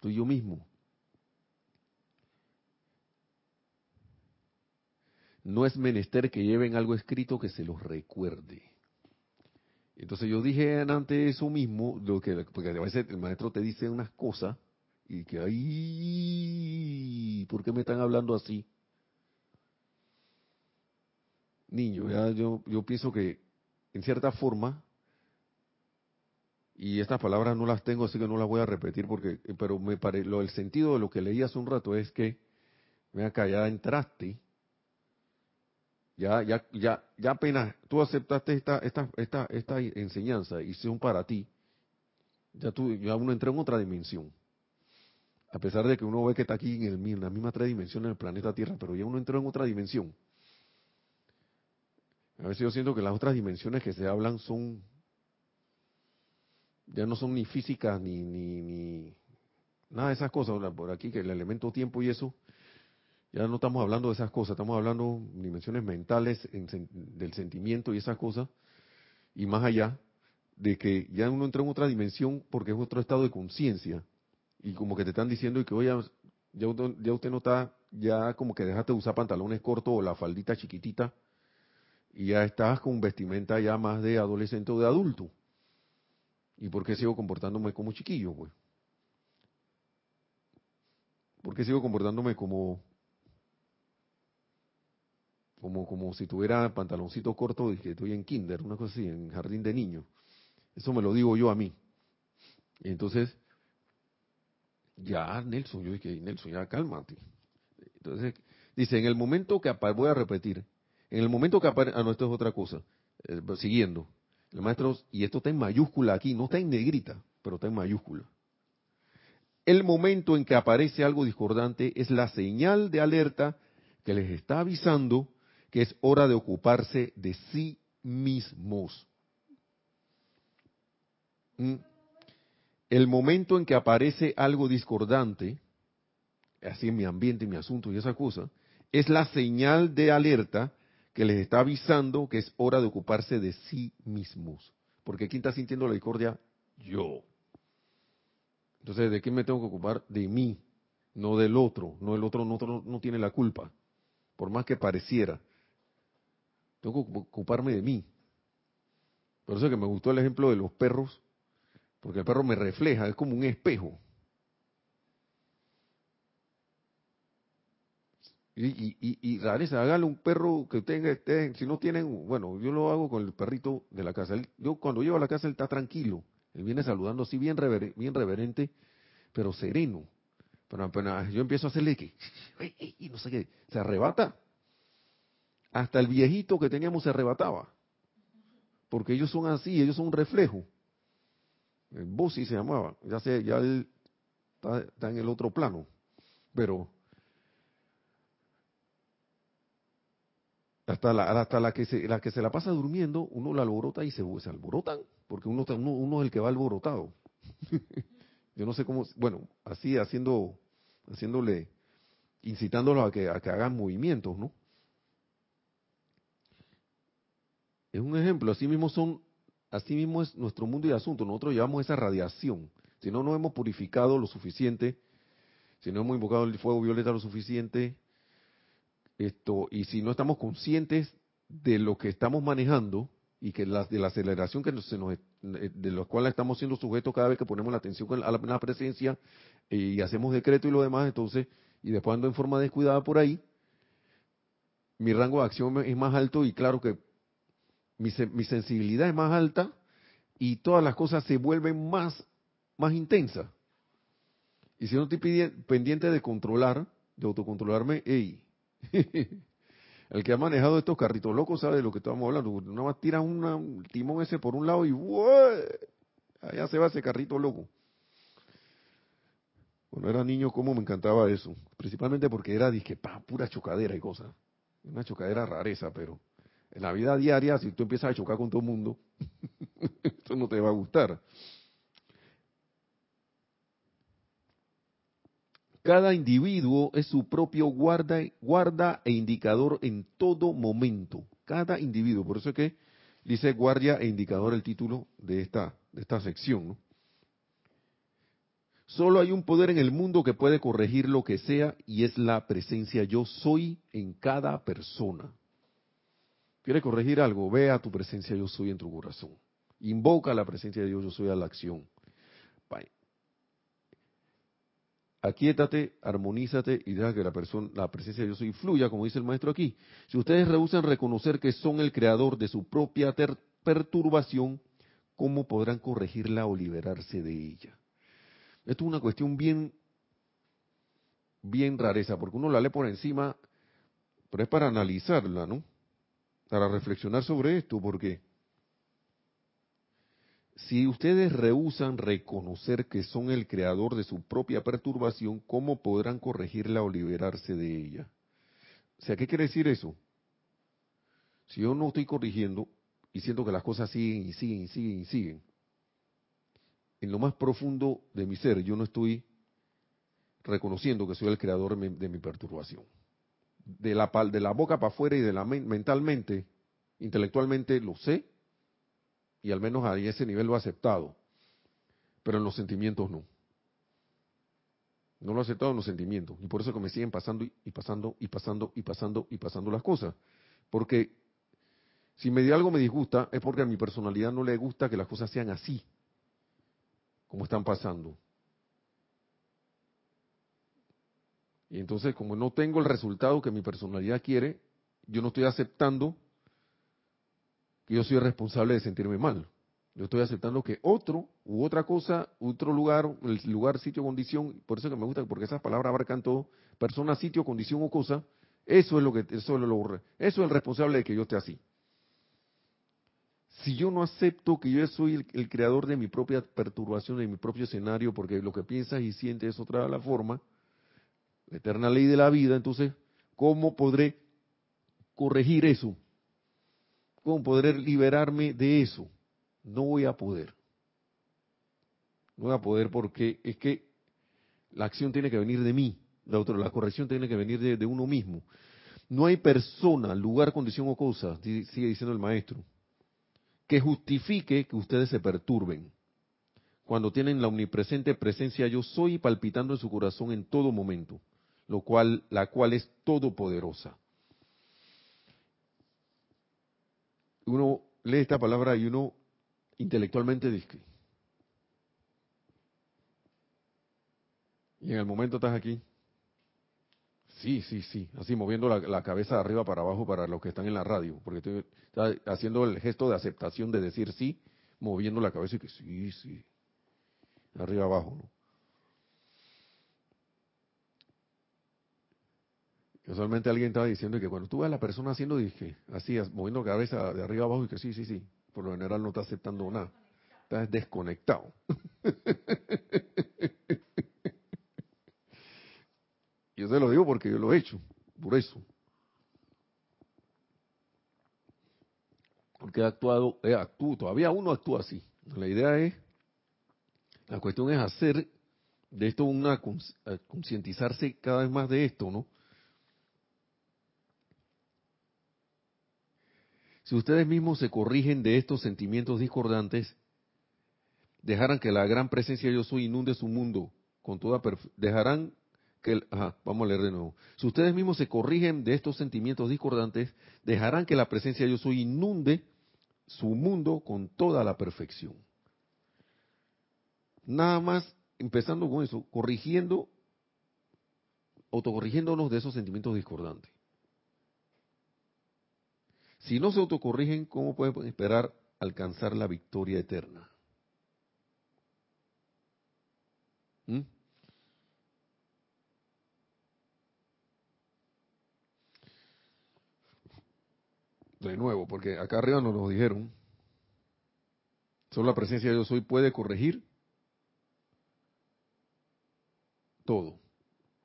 soy yo mismo. No es menester que lleven algo escrito que se los recuerde. Entonces yo dije antes eso mismo, lo que, porque a veces el maestro te dice unas cosas y que ahí, ¿por qué me están hablando así? Niño, ya yo, yo pienso que en cierta forma, y estas palabras no las tengo, así que no las voy a repetir, porque, pero me pare, lo, el sentido de lo que leí hace un rato es que, me acá, ya entraste ya, ya, ya, ya apenas tú aceptaste esta, esta, esta, esta enseñanza y son para ti, ya tú, ya uno entra en otra dimensión. A pesar de que uno ve que está aquí en, el, en la misma tres dimensiones del planeta Tierra, pero ya uno entró en otra dimensión. A veces yo siento que las otras dimensiones que se hablan son, ya no son ni físicas ni, ni, ni nada de esas cosas. Por aquí, que el elemento tiempo y eso, ya no estamos hablando de esas cosas, estamos hablando de dimensiones mentales, del sentimiento y esas cosas, y más allá de que ya uno entra en otra dimensión porque es otro estado de conciencia, y como que te están diciendo y que, oye, ya, ya usted no está, ya como que dejaste de usar pantalones cortos o la faldita chiquitita, y ya estás con vestimenta ya más de adolescente o de adulto. ¿Y por qué sigo comportándome como chiquillo, pues? ¿Por qué sigo comportándome como como, como si tuviera pantaloncito corto y que estoy en kinder, una cosa así, en jardín de niños. Eso me lo digo yo a mí. Y entonces, ya Nelson, yo dije, Nelson, ya cálmate. Entonces, dice, en el momento que voy a repetir, en el momento que aparece, ah, no, esto es otra cosa, eh, siguiendo, el maestro, y esto está en mayúscula aquí, no está en negrita, pero está en mayúscula. El momento en que aparece algo discordante es la señal de alerta que les está avisando que es hora de ocuparse de sí mismos. ¿Mm? El momento en que aparece algo discordante, así en mi ambiente, en mi asunto y esa cosa, es la señal de alerta que les está avisando que es hora de ocuparse de sí mismos. Porque ¿quién está sintiendo la discordia? Yo. Entonces, ¿de quién me tengo que ocupar? De mí, no del otro. No, el otro no, tiene la culpa, por más que pareciera. Tengo que ocuparme de mí. Por eso es que me gustó el ejemplo de los perros, porque el perro me refleja, es como un espejo. Y, y, y, hágale un perro que tenga, esté, si no tienen, bueno, yo lo hago con el perrito de la casa. yo cuando llego a la casa él está tranquilo, él viene saludando así bien, bien reverente, pero sereno. Pero apenas yo empiezo a hacerle que, y no sé qué, se arrebata hasta el viejito que teníamos se arrebataba. Porque ellos son así, ellos son un reflejo. El Bossi se llamaba, ya sé, ya él está, en el otro plano. Pero hasta la, hasta la que se la que se la pasa durmiendo, uno la alborota y se, alborotan, porque uno, uno, uno es el que va alborotado. Yo no sé cómo, bueno, así haciendo, haciéndole, incitándolo a que, a que hagan movimientos, ¿no? Es un ejemplo, así mismo son, así mismo es nuestro mundo y asunto. Nosotros llevamos esa radiación. Si no nos hemos purificado lo suficiente, si no hemos invocado el fuego violeta lo suficiente, esto, y si no estamos conscientes de lo que estamos manejando y que la, de la aceleración que se nos, de la cual estamos siendo sujetos cada vez que ponemos la atención a la, presencia y hacemos decreto y lo demás, entonces, y después ando en forma descuidada por ahí, mi rango de acción es más alto y claro que mi, sensibilidad es más alta y todas las cosas se vuelven más, más intensas. Y si no estoy pendiente de controlar, de autocontrolarme, ey, el que ha manejado estos carritos locos sabe de lo que estamos hablando. Nada más tira un timón ese por un lado y allá se va ese carrito loco. Cuando era niño, cómo me encantaba eso. Principalmente porque era, dije, pa, pura chocadera y cosas. Una chocadera rareza, pero en la vida diaria, si tú empiezas a chocar con todo el mundo, eso no te va a gustar. Cada individuo es su propio guarda, guarda e indicador en todo momento. Cada individuo. Por eso es que dice guardia e indicador el título de esta, de esta sección. Solo hay un poder en el mundo que puede corregir lo que sea y es la presencia yo soy en cada persona. ¿Quieres corregir algo? Ve a tu presencia yo soy en tu corazón. Invoca la presencia de Dios yo soy a la acción. Aquíétate, armonízate y deja que la, persona, la presencia de Dios soy fluya, como dice el maestro aquí. Si ustedes rehusan reconocer que son el creador de su propia perturbación, ¿cómo podrán corregirla o liberarse de ella? Esto es una cuestión bien, bien rareza, porque uno la lee por encima, pero es para analizarla, ¿no? Para reflexionar sobre esto, porque si ustedes rehusan reconocer que son el creador de su propia perturbación, ¿cómo podrán corregirla o liberarse de ella? O sea, ¿qué quiere decir eso? Si yo no estoy corrigiendo y siento que las cosas siguen y siguen y siguen y siguen, en lo más profundo de mi ser, yo no estoy reconociendo que soy el creador de mi perturbación. De la, de la boca para afuera y de la mentalmente, intelectualmente lo sé, y al menos a ese nivel lo he aceptado, pero en los sentimientos no. No lo he aceptado en los sentimientos, y por eso que me siguen pasando y pasando y pasando y pasando y pasando las cosas. Porque si me dio algo me disgusta, es porque a mi personalidad no le gusta que las cosas sean así como están pasando. Y entonces, como no tengo el resultado que mi personalidad quiere, yo no estoy aceptando yo soy responsable de sentirme mal. Yo estoy aceptando que otro u otra cosa, otro lugar, el lugar, sitio, condición, por eso que me gusta, porque esas palabras abarcan todo, persona, sitio, condición o cosa, eso es lo que, eso es lo, eso es el responsable de que yo esté así si yo no acepto que yo soy el, creador de mi propia perturbación, de mi propio escenario, porque lo que piensas y sientes es otra la forma, la eterna ley de la vida, entonces, ¿cómo podré corregir eso? ¿Cómo podré liberarme de eso? No voy a poder. No voy a poder porque es que la acción tiene que venir de mí, la, la corrección tiene que venir de, de uno mismo. No hay persona, lugar, condición o cosa, sigue diciendo el maestro, que justifique que ustedes se perturben cuando tienen la omnipresente presencia yo soy palpitando en su corazón en todo momento, lo cual la cual es todopoderosa. Uno lee esta palabra y uno intelectualmente dice, y en el momento estás aquí, Sí, sí, sí, así moviendo la, cabeza de arriba para abajo para los que están en la radio, porque estoy haciendo el gesto de aceptación de decir sí, moviendo la cabeza y que sí, sí, arriba abajo. ¿no? Casualmente alguien estaba diciendo que cuando tú ves a la persona haciendo, dije, así, moviendo cabeza de arriba abajo y que sí, sí, sí, por lo general no está aceptando nada, estás desconectado. Yo se lo digo porque yo lo he hecho, por eso. Porque he actuado, he actuado, todavía uno actúa así. La idea es, la cuestión es hacer de esto una, eh, concientizarse cada vez más de esto, ¿no? Si ustedes mismos se corrigen de estos sentimientos discordantes, dejarán que la gran presencia de yo soy inunde su mundo con toda dejarán que, vamos a leer de nuevo. Si ustedes mismos se corrigen de estos sentimientos discordantes, dejarán que la presencia yo soy inunde su mundo con toda la perfección. Nada más empezando con eso, corrigiendo, autocorrigiéndonos de esos sentimientos discordantes. Si no se autocorrigen, ¿cómo pueden esperar alcanzar la victoria eterna? ¿Mm? de nuevo, porque acá arriba nos lo dijeron, Solo la presencia de yo soy puede corregir todo.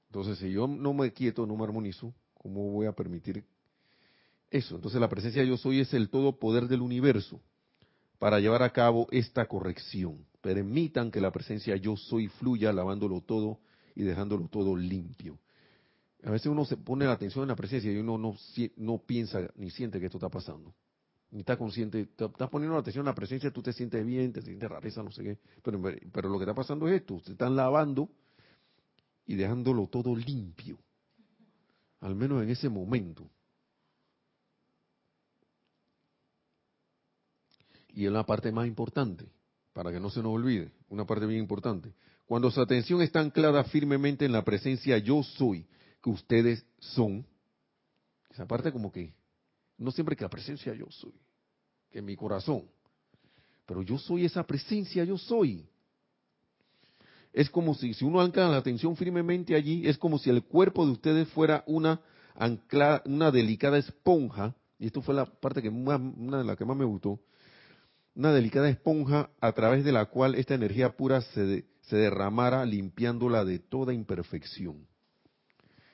Entonces, si yo no me quieto, no me armonizo, ¿cómo voy a permitir eso? Entonces, la presencia de yo soy es el todo poder del universo para llevar a cabo esta corrección. Permitan que la presencia yo soy fluya lavándolo todo y dejándolo todo limpio. A veces uno se pone la atención en la presencia y uno no, no piensa ni siente que esto está pasando. Ni está consciente, estás poniendo la atención en la presencia, tú te sientes bien, te sientes rareza, no sé qué. Pero, lo que está pasando es esto, se están lavando y dejándolo todo limpio. Al menos en ese momento. Y es la parte más importante, para que no se nos olvide, una parte bien importante. Cuando su atención está anclada firmemente en la presencia yo soy, que ustedes son, esa parte como que, no siempre que la presencia yo soy, que mi corazón, pero yo soy esa presencia yo soy. Es como si, si uno ancla la atención firmemente allí, es como si el cuerpo de ustedes fuera una ancla, una delicada esponja, y esto fue la parte que una de las que más me gustó, una delicada esponja a través de la cual esta energía pura se, se derramara limpiándola de toda imperfección.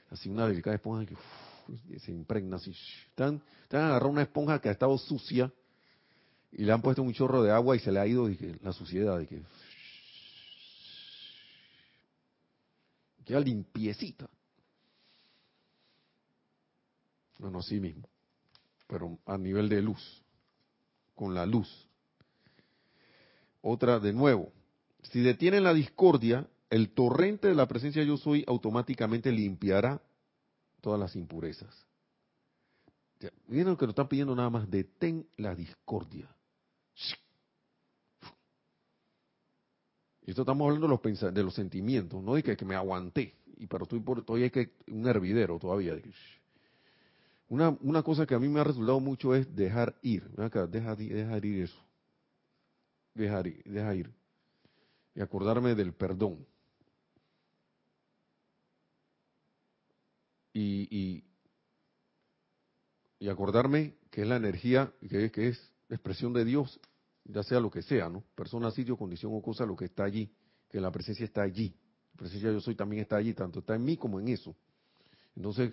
Así una delicada esponja que se impregna así. Están, están agarrado una esponja que ha estado sucia y le han puesto un chorro de agua y se le ha ido la suciedad. De que, queda limpiecita. Bueno, así mismo. Pero a nivel de luz. Con la luz. Otra de nuevo. Si detienen la discordia, el torrente de la presencia yo soy automáticamente limpiará todas las impurezas. Miren lo que nos están pidiendo nada más, detén la discordia. Esto estamos hablando de los, de los sentimientos, no de que, me aguanté, y pero estoy por, todavía hay que un hervidero todavía. Una, una cosa que a mí me ha resultado mucho es dejar ir. Deja, dejar ir eso dejar ir, deja ir. Y acordarme del perdón. Y, y, acordarme que es la energía, que es, que es expresión de Dios, ya sea lo que sea, ¿no? Persona, sitio, condición o cosa, lo que está allí, que la presencia está allí. La presencia yo soy también está allí, tanto está en mí como en eso. Entonces,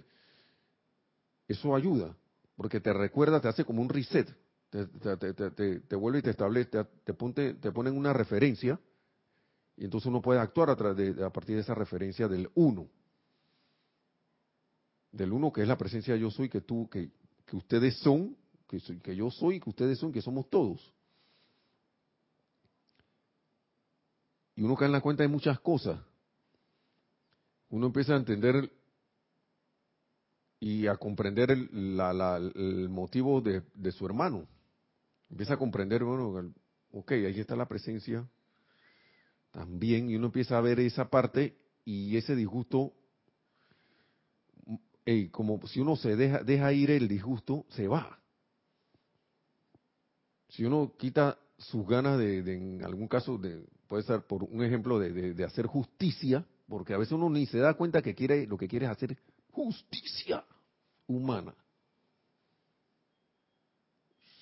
eso ayuda, porque te recuerda, te hace como un reset te, vuelve y te establece, te, te ponen una referencia y entonces uno puede actuar a, de, a partir de esa referencia del uno. Del uno que es la presencia de yo soy, que tú, que, que ustedes son, que, soy, que yo soy, que ustedes son, que somos todos. Y uno cae en la cuenta de muchas cosas. Uno empieza a entender y a comprender el, la, el motivo de, su hermano. Empieza a comprender, bueno, ok, ahí está la presencia también, y uno empieza a ver esa parte y ese disgusto, como si uno se deja, deja ir el disgusto, se va. Si uno quita sus ganas de, en algún caso, de, puede ser por un ejemplo de, de, hacer justicia, porque a veces uno ni se da cuenta que quiere, lo que quiere es hacer justicia humana.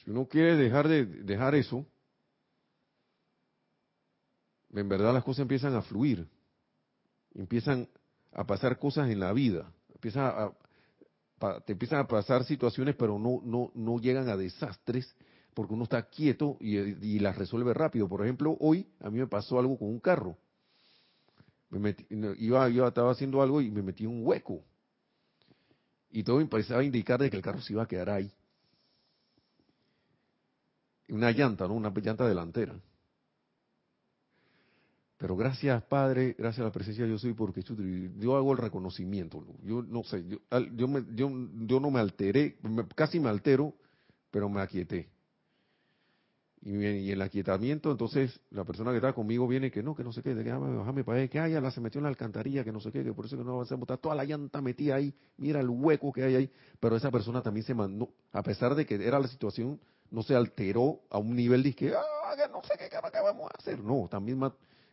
Si uno quiere dejar de dejar eso, en verdad las cosas empiezan a fluir, empiezan a pasar cosas en la vida, empieza a, te empiezan a pasar situaciones, pero no no no llegan a desastres porque uno está quieto y, las resuelve rápido. Por ejemplo, hoy a mí me pasó algo con un carro. Me iba, yo estaba haciendo algo y me metí en un hueco. Y todo me empezaba a indicar de que el carro se iba a quedar ahí una llanta, ¿no? Una llanta delantera. Pero gracias, Padre, gracias a la presencia de Dios soy, porque yo hago el reconocimiento. Yo no sé, yo, yo, me, yo, yo no me alteré, casi me altero, pero me aquieté. Y, y, el aquietamiento, entonces la persona que está conmigo viene que no, que no sé qué, déjame bajarme para allá, que haya la se metió en la alcantarilla, que no sé qué, que por eso que no avanzamos, está toda la llanta metida ahí, mira el hueco que hay ahí, pero esa persona también se mandó, a pesar de que era la situación no se alteró a un nivel de que, ah, no sé qué, vamos a hacer. No, también,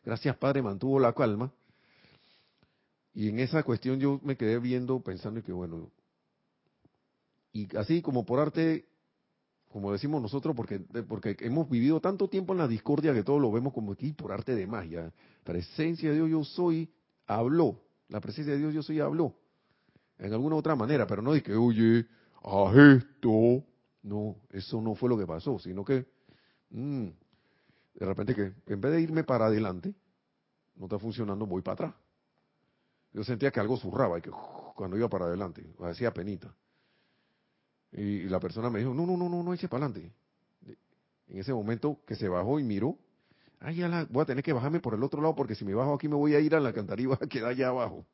gracias Padre, mantuvo la calma. Y en esa cuestión yo me quedé viendo, pensando que, bueno, y así como por arte, como decimos nosotros, porque, porque hemos vivido tanto tiempo en la discordia que todo lo vemos como aquí por arte de magia. Presencia de Dios yo soy, habló. La presencia de Dios yo soy, habló. En alguna otra manera, pero no de que, oye, haz esto. No, eso no fue lo que pasó, sino que mm, de repente que en vez de irme para adelante, no está funcionando, voy para atrás. Yo sentía que algo zurraba y que cuando iba para adelante, hacía penita. Y, la persona me dijo, no, no, no, no, no eche para adelante. En ese momento que se bajó y miró, ay, ya la, voy a tener que bajarme por el otro lado porque si me bajo aquí me voy a ir a la alcantarilla y allá abajo.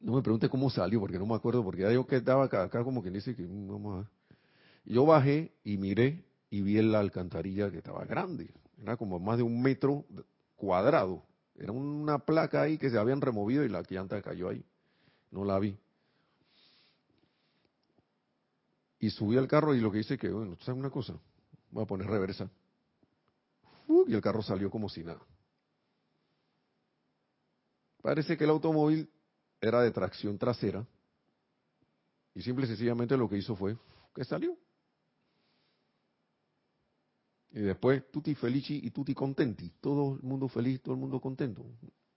No me pregunte cómo salió, porque no me acuerdo, porque ya yo quedaba acá, acá como quien dice que mm, vamos a... Yo bajé y miré y vi la alcantarilla que estaba grande, era como más de un metro cuadrado. Era una placa ahí que se habían removido y la llanta cayó ahí. No la vi. Y subí al carro y lo que hice que, bueno, ¿tú sabes una cosa? Voy a poner reversa. y el carro salió como si nada. Parece que el automóvil era de tracción trasera y simple y sencillamente lo que hizo fue que salió. Y después, tutti felici y tutti contenti. Todo el mundo feliz, todo el mundo contento.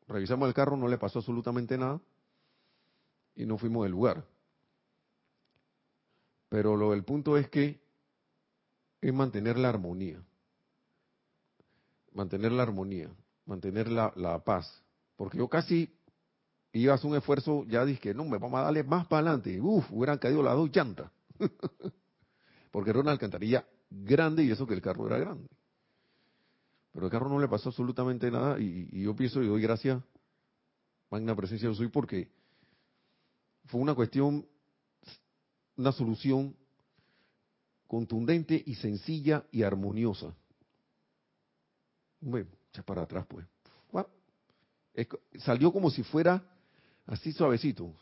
Revisamos el carro, no le pasó absolutamente nada. Y no fuimos del lugar. Pero lo del punto es que es mantener la armonía. Mantener la armonía. Mantener la, la paz. Porque yo casi iba a hacer un esfuerzo, ya dije, no, me vamos a darle más para adelante. Uf, hubieran caído las dos llantas. Porque era una alcantarilla grande y eso que el carro era grande. Pero el carro no le pasó absolutamente nada y, yo pienso y doy gracias, magna presencia yo soy, porque fue una cuestión, una solución contundente y sencilla y armoniosa. Bueno, echa para atrás pues. salió como si fuera así suavecito.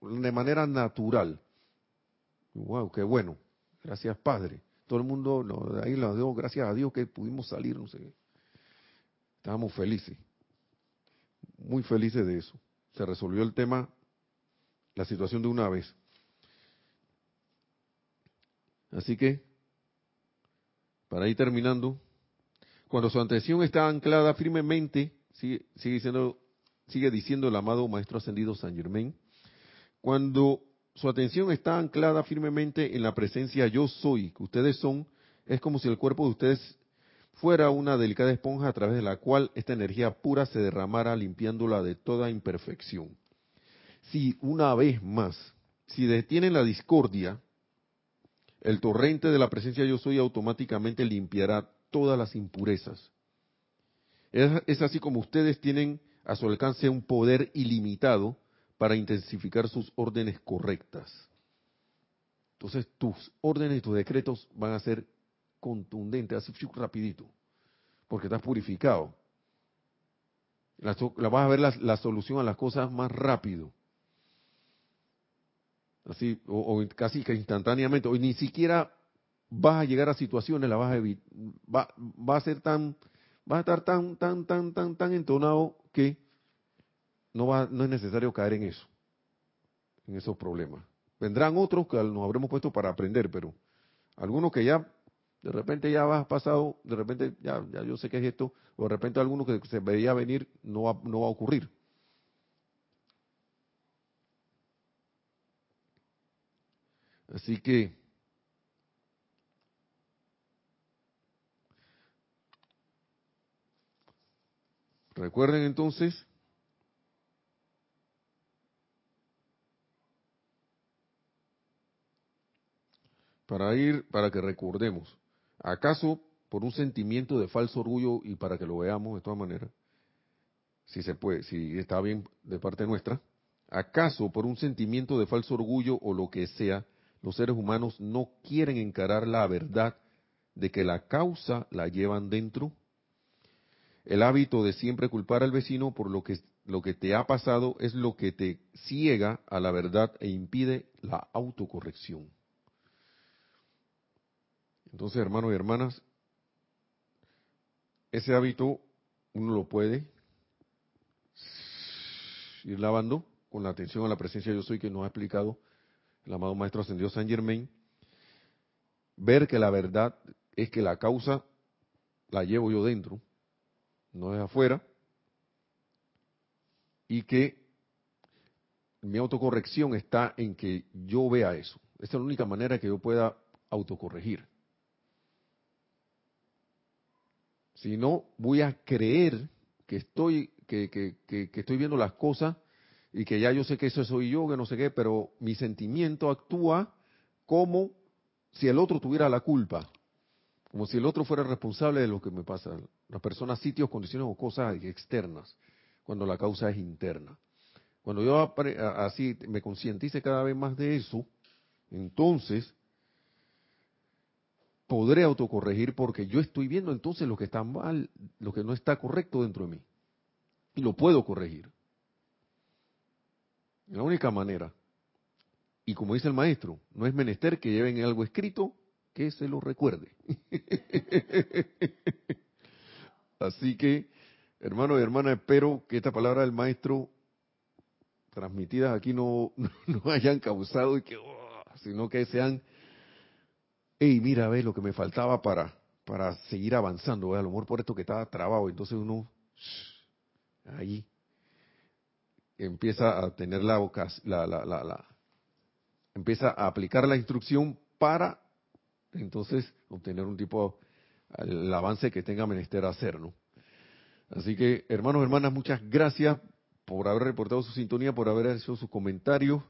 de manera natural. Wow, qué bueno. Gracias, Padre. Todo el mundo, ahí lo digo, gracias a Dios que pudimos salir, no sé. Estábamos felices. Muy felices de eso. Se resolvió el tema, la situación de una vez. Así que, para ir terminando, cuando su atención está anclada firmemente, sigue, sigue, diciendo, sigue diciendo el amado Maestro Ascendido San Germain, cuando su atención está anclada firmemente en la presencia yo soy, que ustedes son, es como si el cuerpo de ustedes fuera una delicada esponja a través de la cual esta energía pura se derramara limpiándola de toda imperfección. Si una vez más, si detienen la discordia, el torrente de la presencia yo soy automáticamente limpiará todas las impurezas. Es, es así como ustedes tienen a su alcance un poder ilimitado para intensificar sus órdenes correctas. Entonces tus órdenes y tus decretos van a ser contundentes, así rapidito, porque estás purificado. La, vas a ver la, solución a las cosas más rápido. Así, o, casi que instantáneamente, o ni siquiera vas a llegar a situaciones, la vas a evitar, va, va a ser tan, va a estar tan, tan, tan, tan, tan entonado que no, va, no es necesario caer en eso, en esos problemas. Vendrán otros que nos habremos puesto para aprender, pero algunos que ya de repente ya vas pasado, de repente ya, ya yo sé qué es esto, o de repente alguno que se veía venir no no va a ocurrir. Así que recuerden entonces para ir, para que recordemos, ¿acaso por un sentimiento de falso orgullo y para que lo veamos de todas maneras, si se puede, si está bien de parte nuestra, ¿acaso por un sentimiento de falso orgullo o lo que sea, los seres humanos no quieren encarar la verdad de que la causa la llevan dentro? El hábito de siempre culpar al vecino por lo que, lo que te ha pasado es lo que te ciega a la verdad e impide la autocorrección. Entonces, hermanos y hermanas, ese hábito uno lo puede ir lavando con la atención a la presencia de yo soy que nos ha explicado el amado Maestro Ascendido San Germain, ver que la verdad es que la causa la llevo yo dentro, no es afuera, y que mi autocorrección está en que yo vea eso. Esa es la única manera que yo pueda autocorregir. Si no, voy a creer que estoy, que, que, que, estoy viendo las cosas y que ya yo sé que eso soy yo, que no sé qué, pero mi sentimiento actúa como si el otro tuviera la culpa, como si el otro fuera responsable de lo que me pasa. Las personas, sitios, condiciones o cosas externas, cuando la causa es interna. Cuando yo así me concientice cada vez más de eso, entonces podré autocorregir porque yo estoy viendo entonces lo que está mal, lo que no está correcto dentro de mí. Y lo puedo corregir. La única manera. Y como dice el maestro, no es menester que lleven algo escrito que se lo recuerde. Así que, hermanos y hermanas, espero que esta palabra del maestro transmitidas aquí no, no, hayan causado, y que, oh, sino que sean, hey, mira, ve lo que me faltaba para, para seguir avanzando, a lo mejor por esto que estaba trabado, entonces uno ahí empieza a tener la, la, la, la, empieza a aplicar la instrucción para entonces obtener un tipo el avance que tenga menester hacer, ¿no? Así que, hermanos, hermanas, muchas gracias por haber reportado su sintonía, por haber hecho sus comentarios.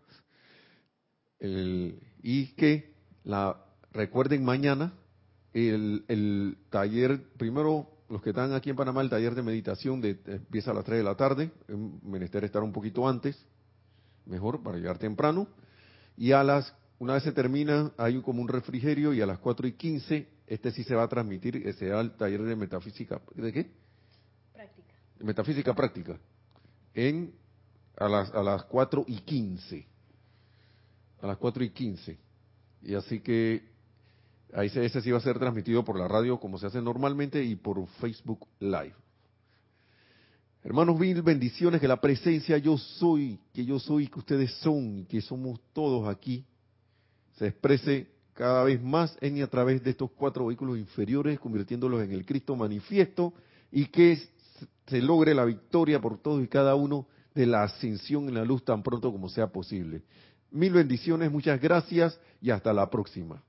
y que la recuerden mañana el, taller, primero los que están aquí en Panamá, el taller de meditación de, empieza a las 3 de la tarde, menester estar un poquito antes, mejor para llegar temprano, y a las, una vez se termina, hay como un refrigerio y a las 4 y 15, este sí se va a transmitir, ese será el taller de metafísica, ¿de qué? Práctica. Metafísica práctica en a las, a las 4 y 15. A las 4 y 15. Y así que ahí ese sí va a ser transmitido por la radio como se hace normalmente y por Facebook Live. Hermanos, mil bendiciones, que la presencia yo soy, que yo soy, que ustedes son, que somos todos aquí, se exprese cada vez más en y a través de estos cuatro vehículos inferiores, convirtiéndolos en el Cristo manifiesto y que se logre la victoria por todos y cada uno de la ascensión en la luz tan pronto como sea posible. Mil bendiciones, muchas gracias y hasta la próxima.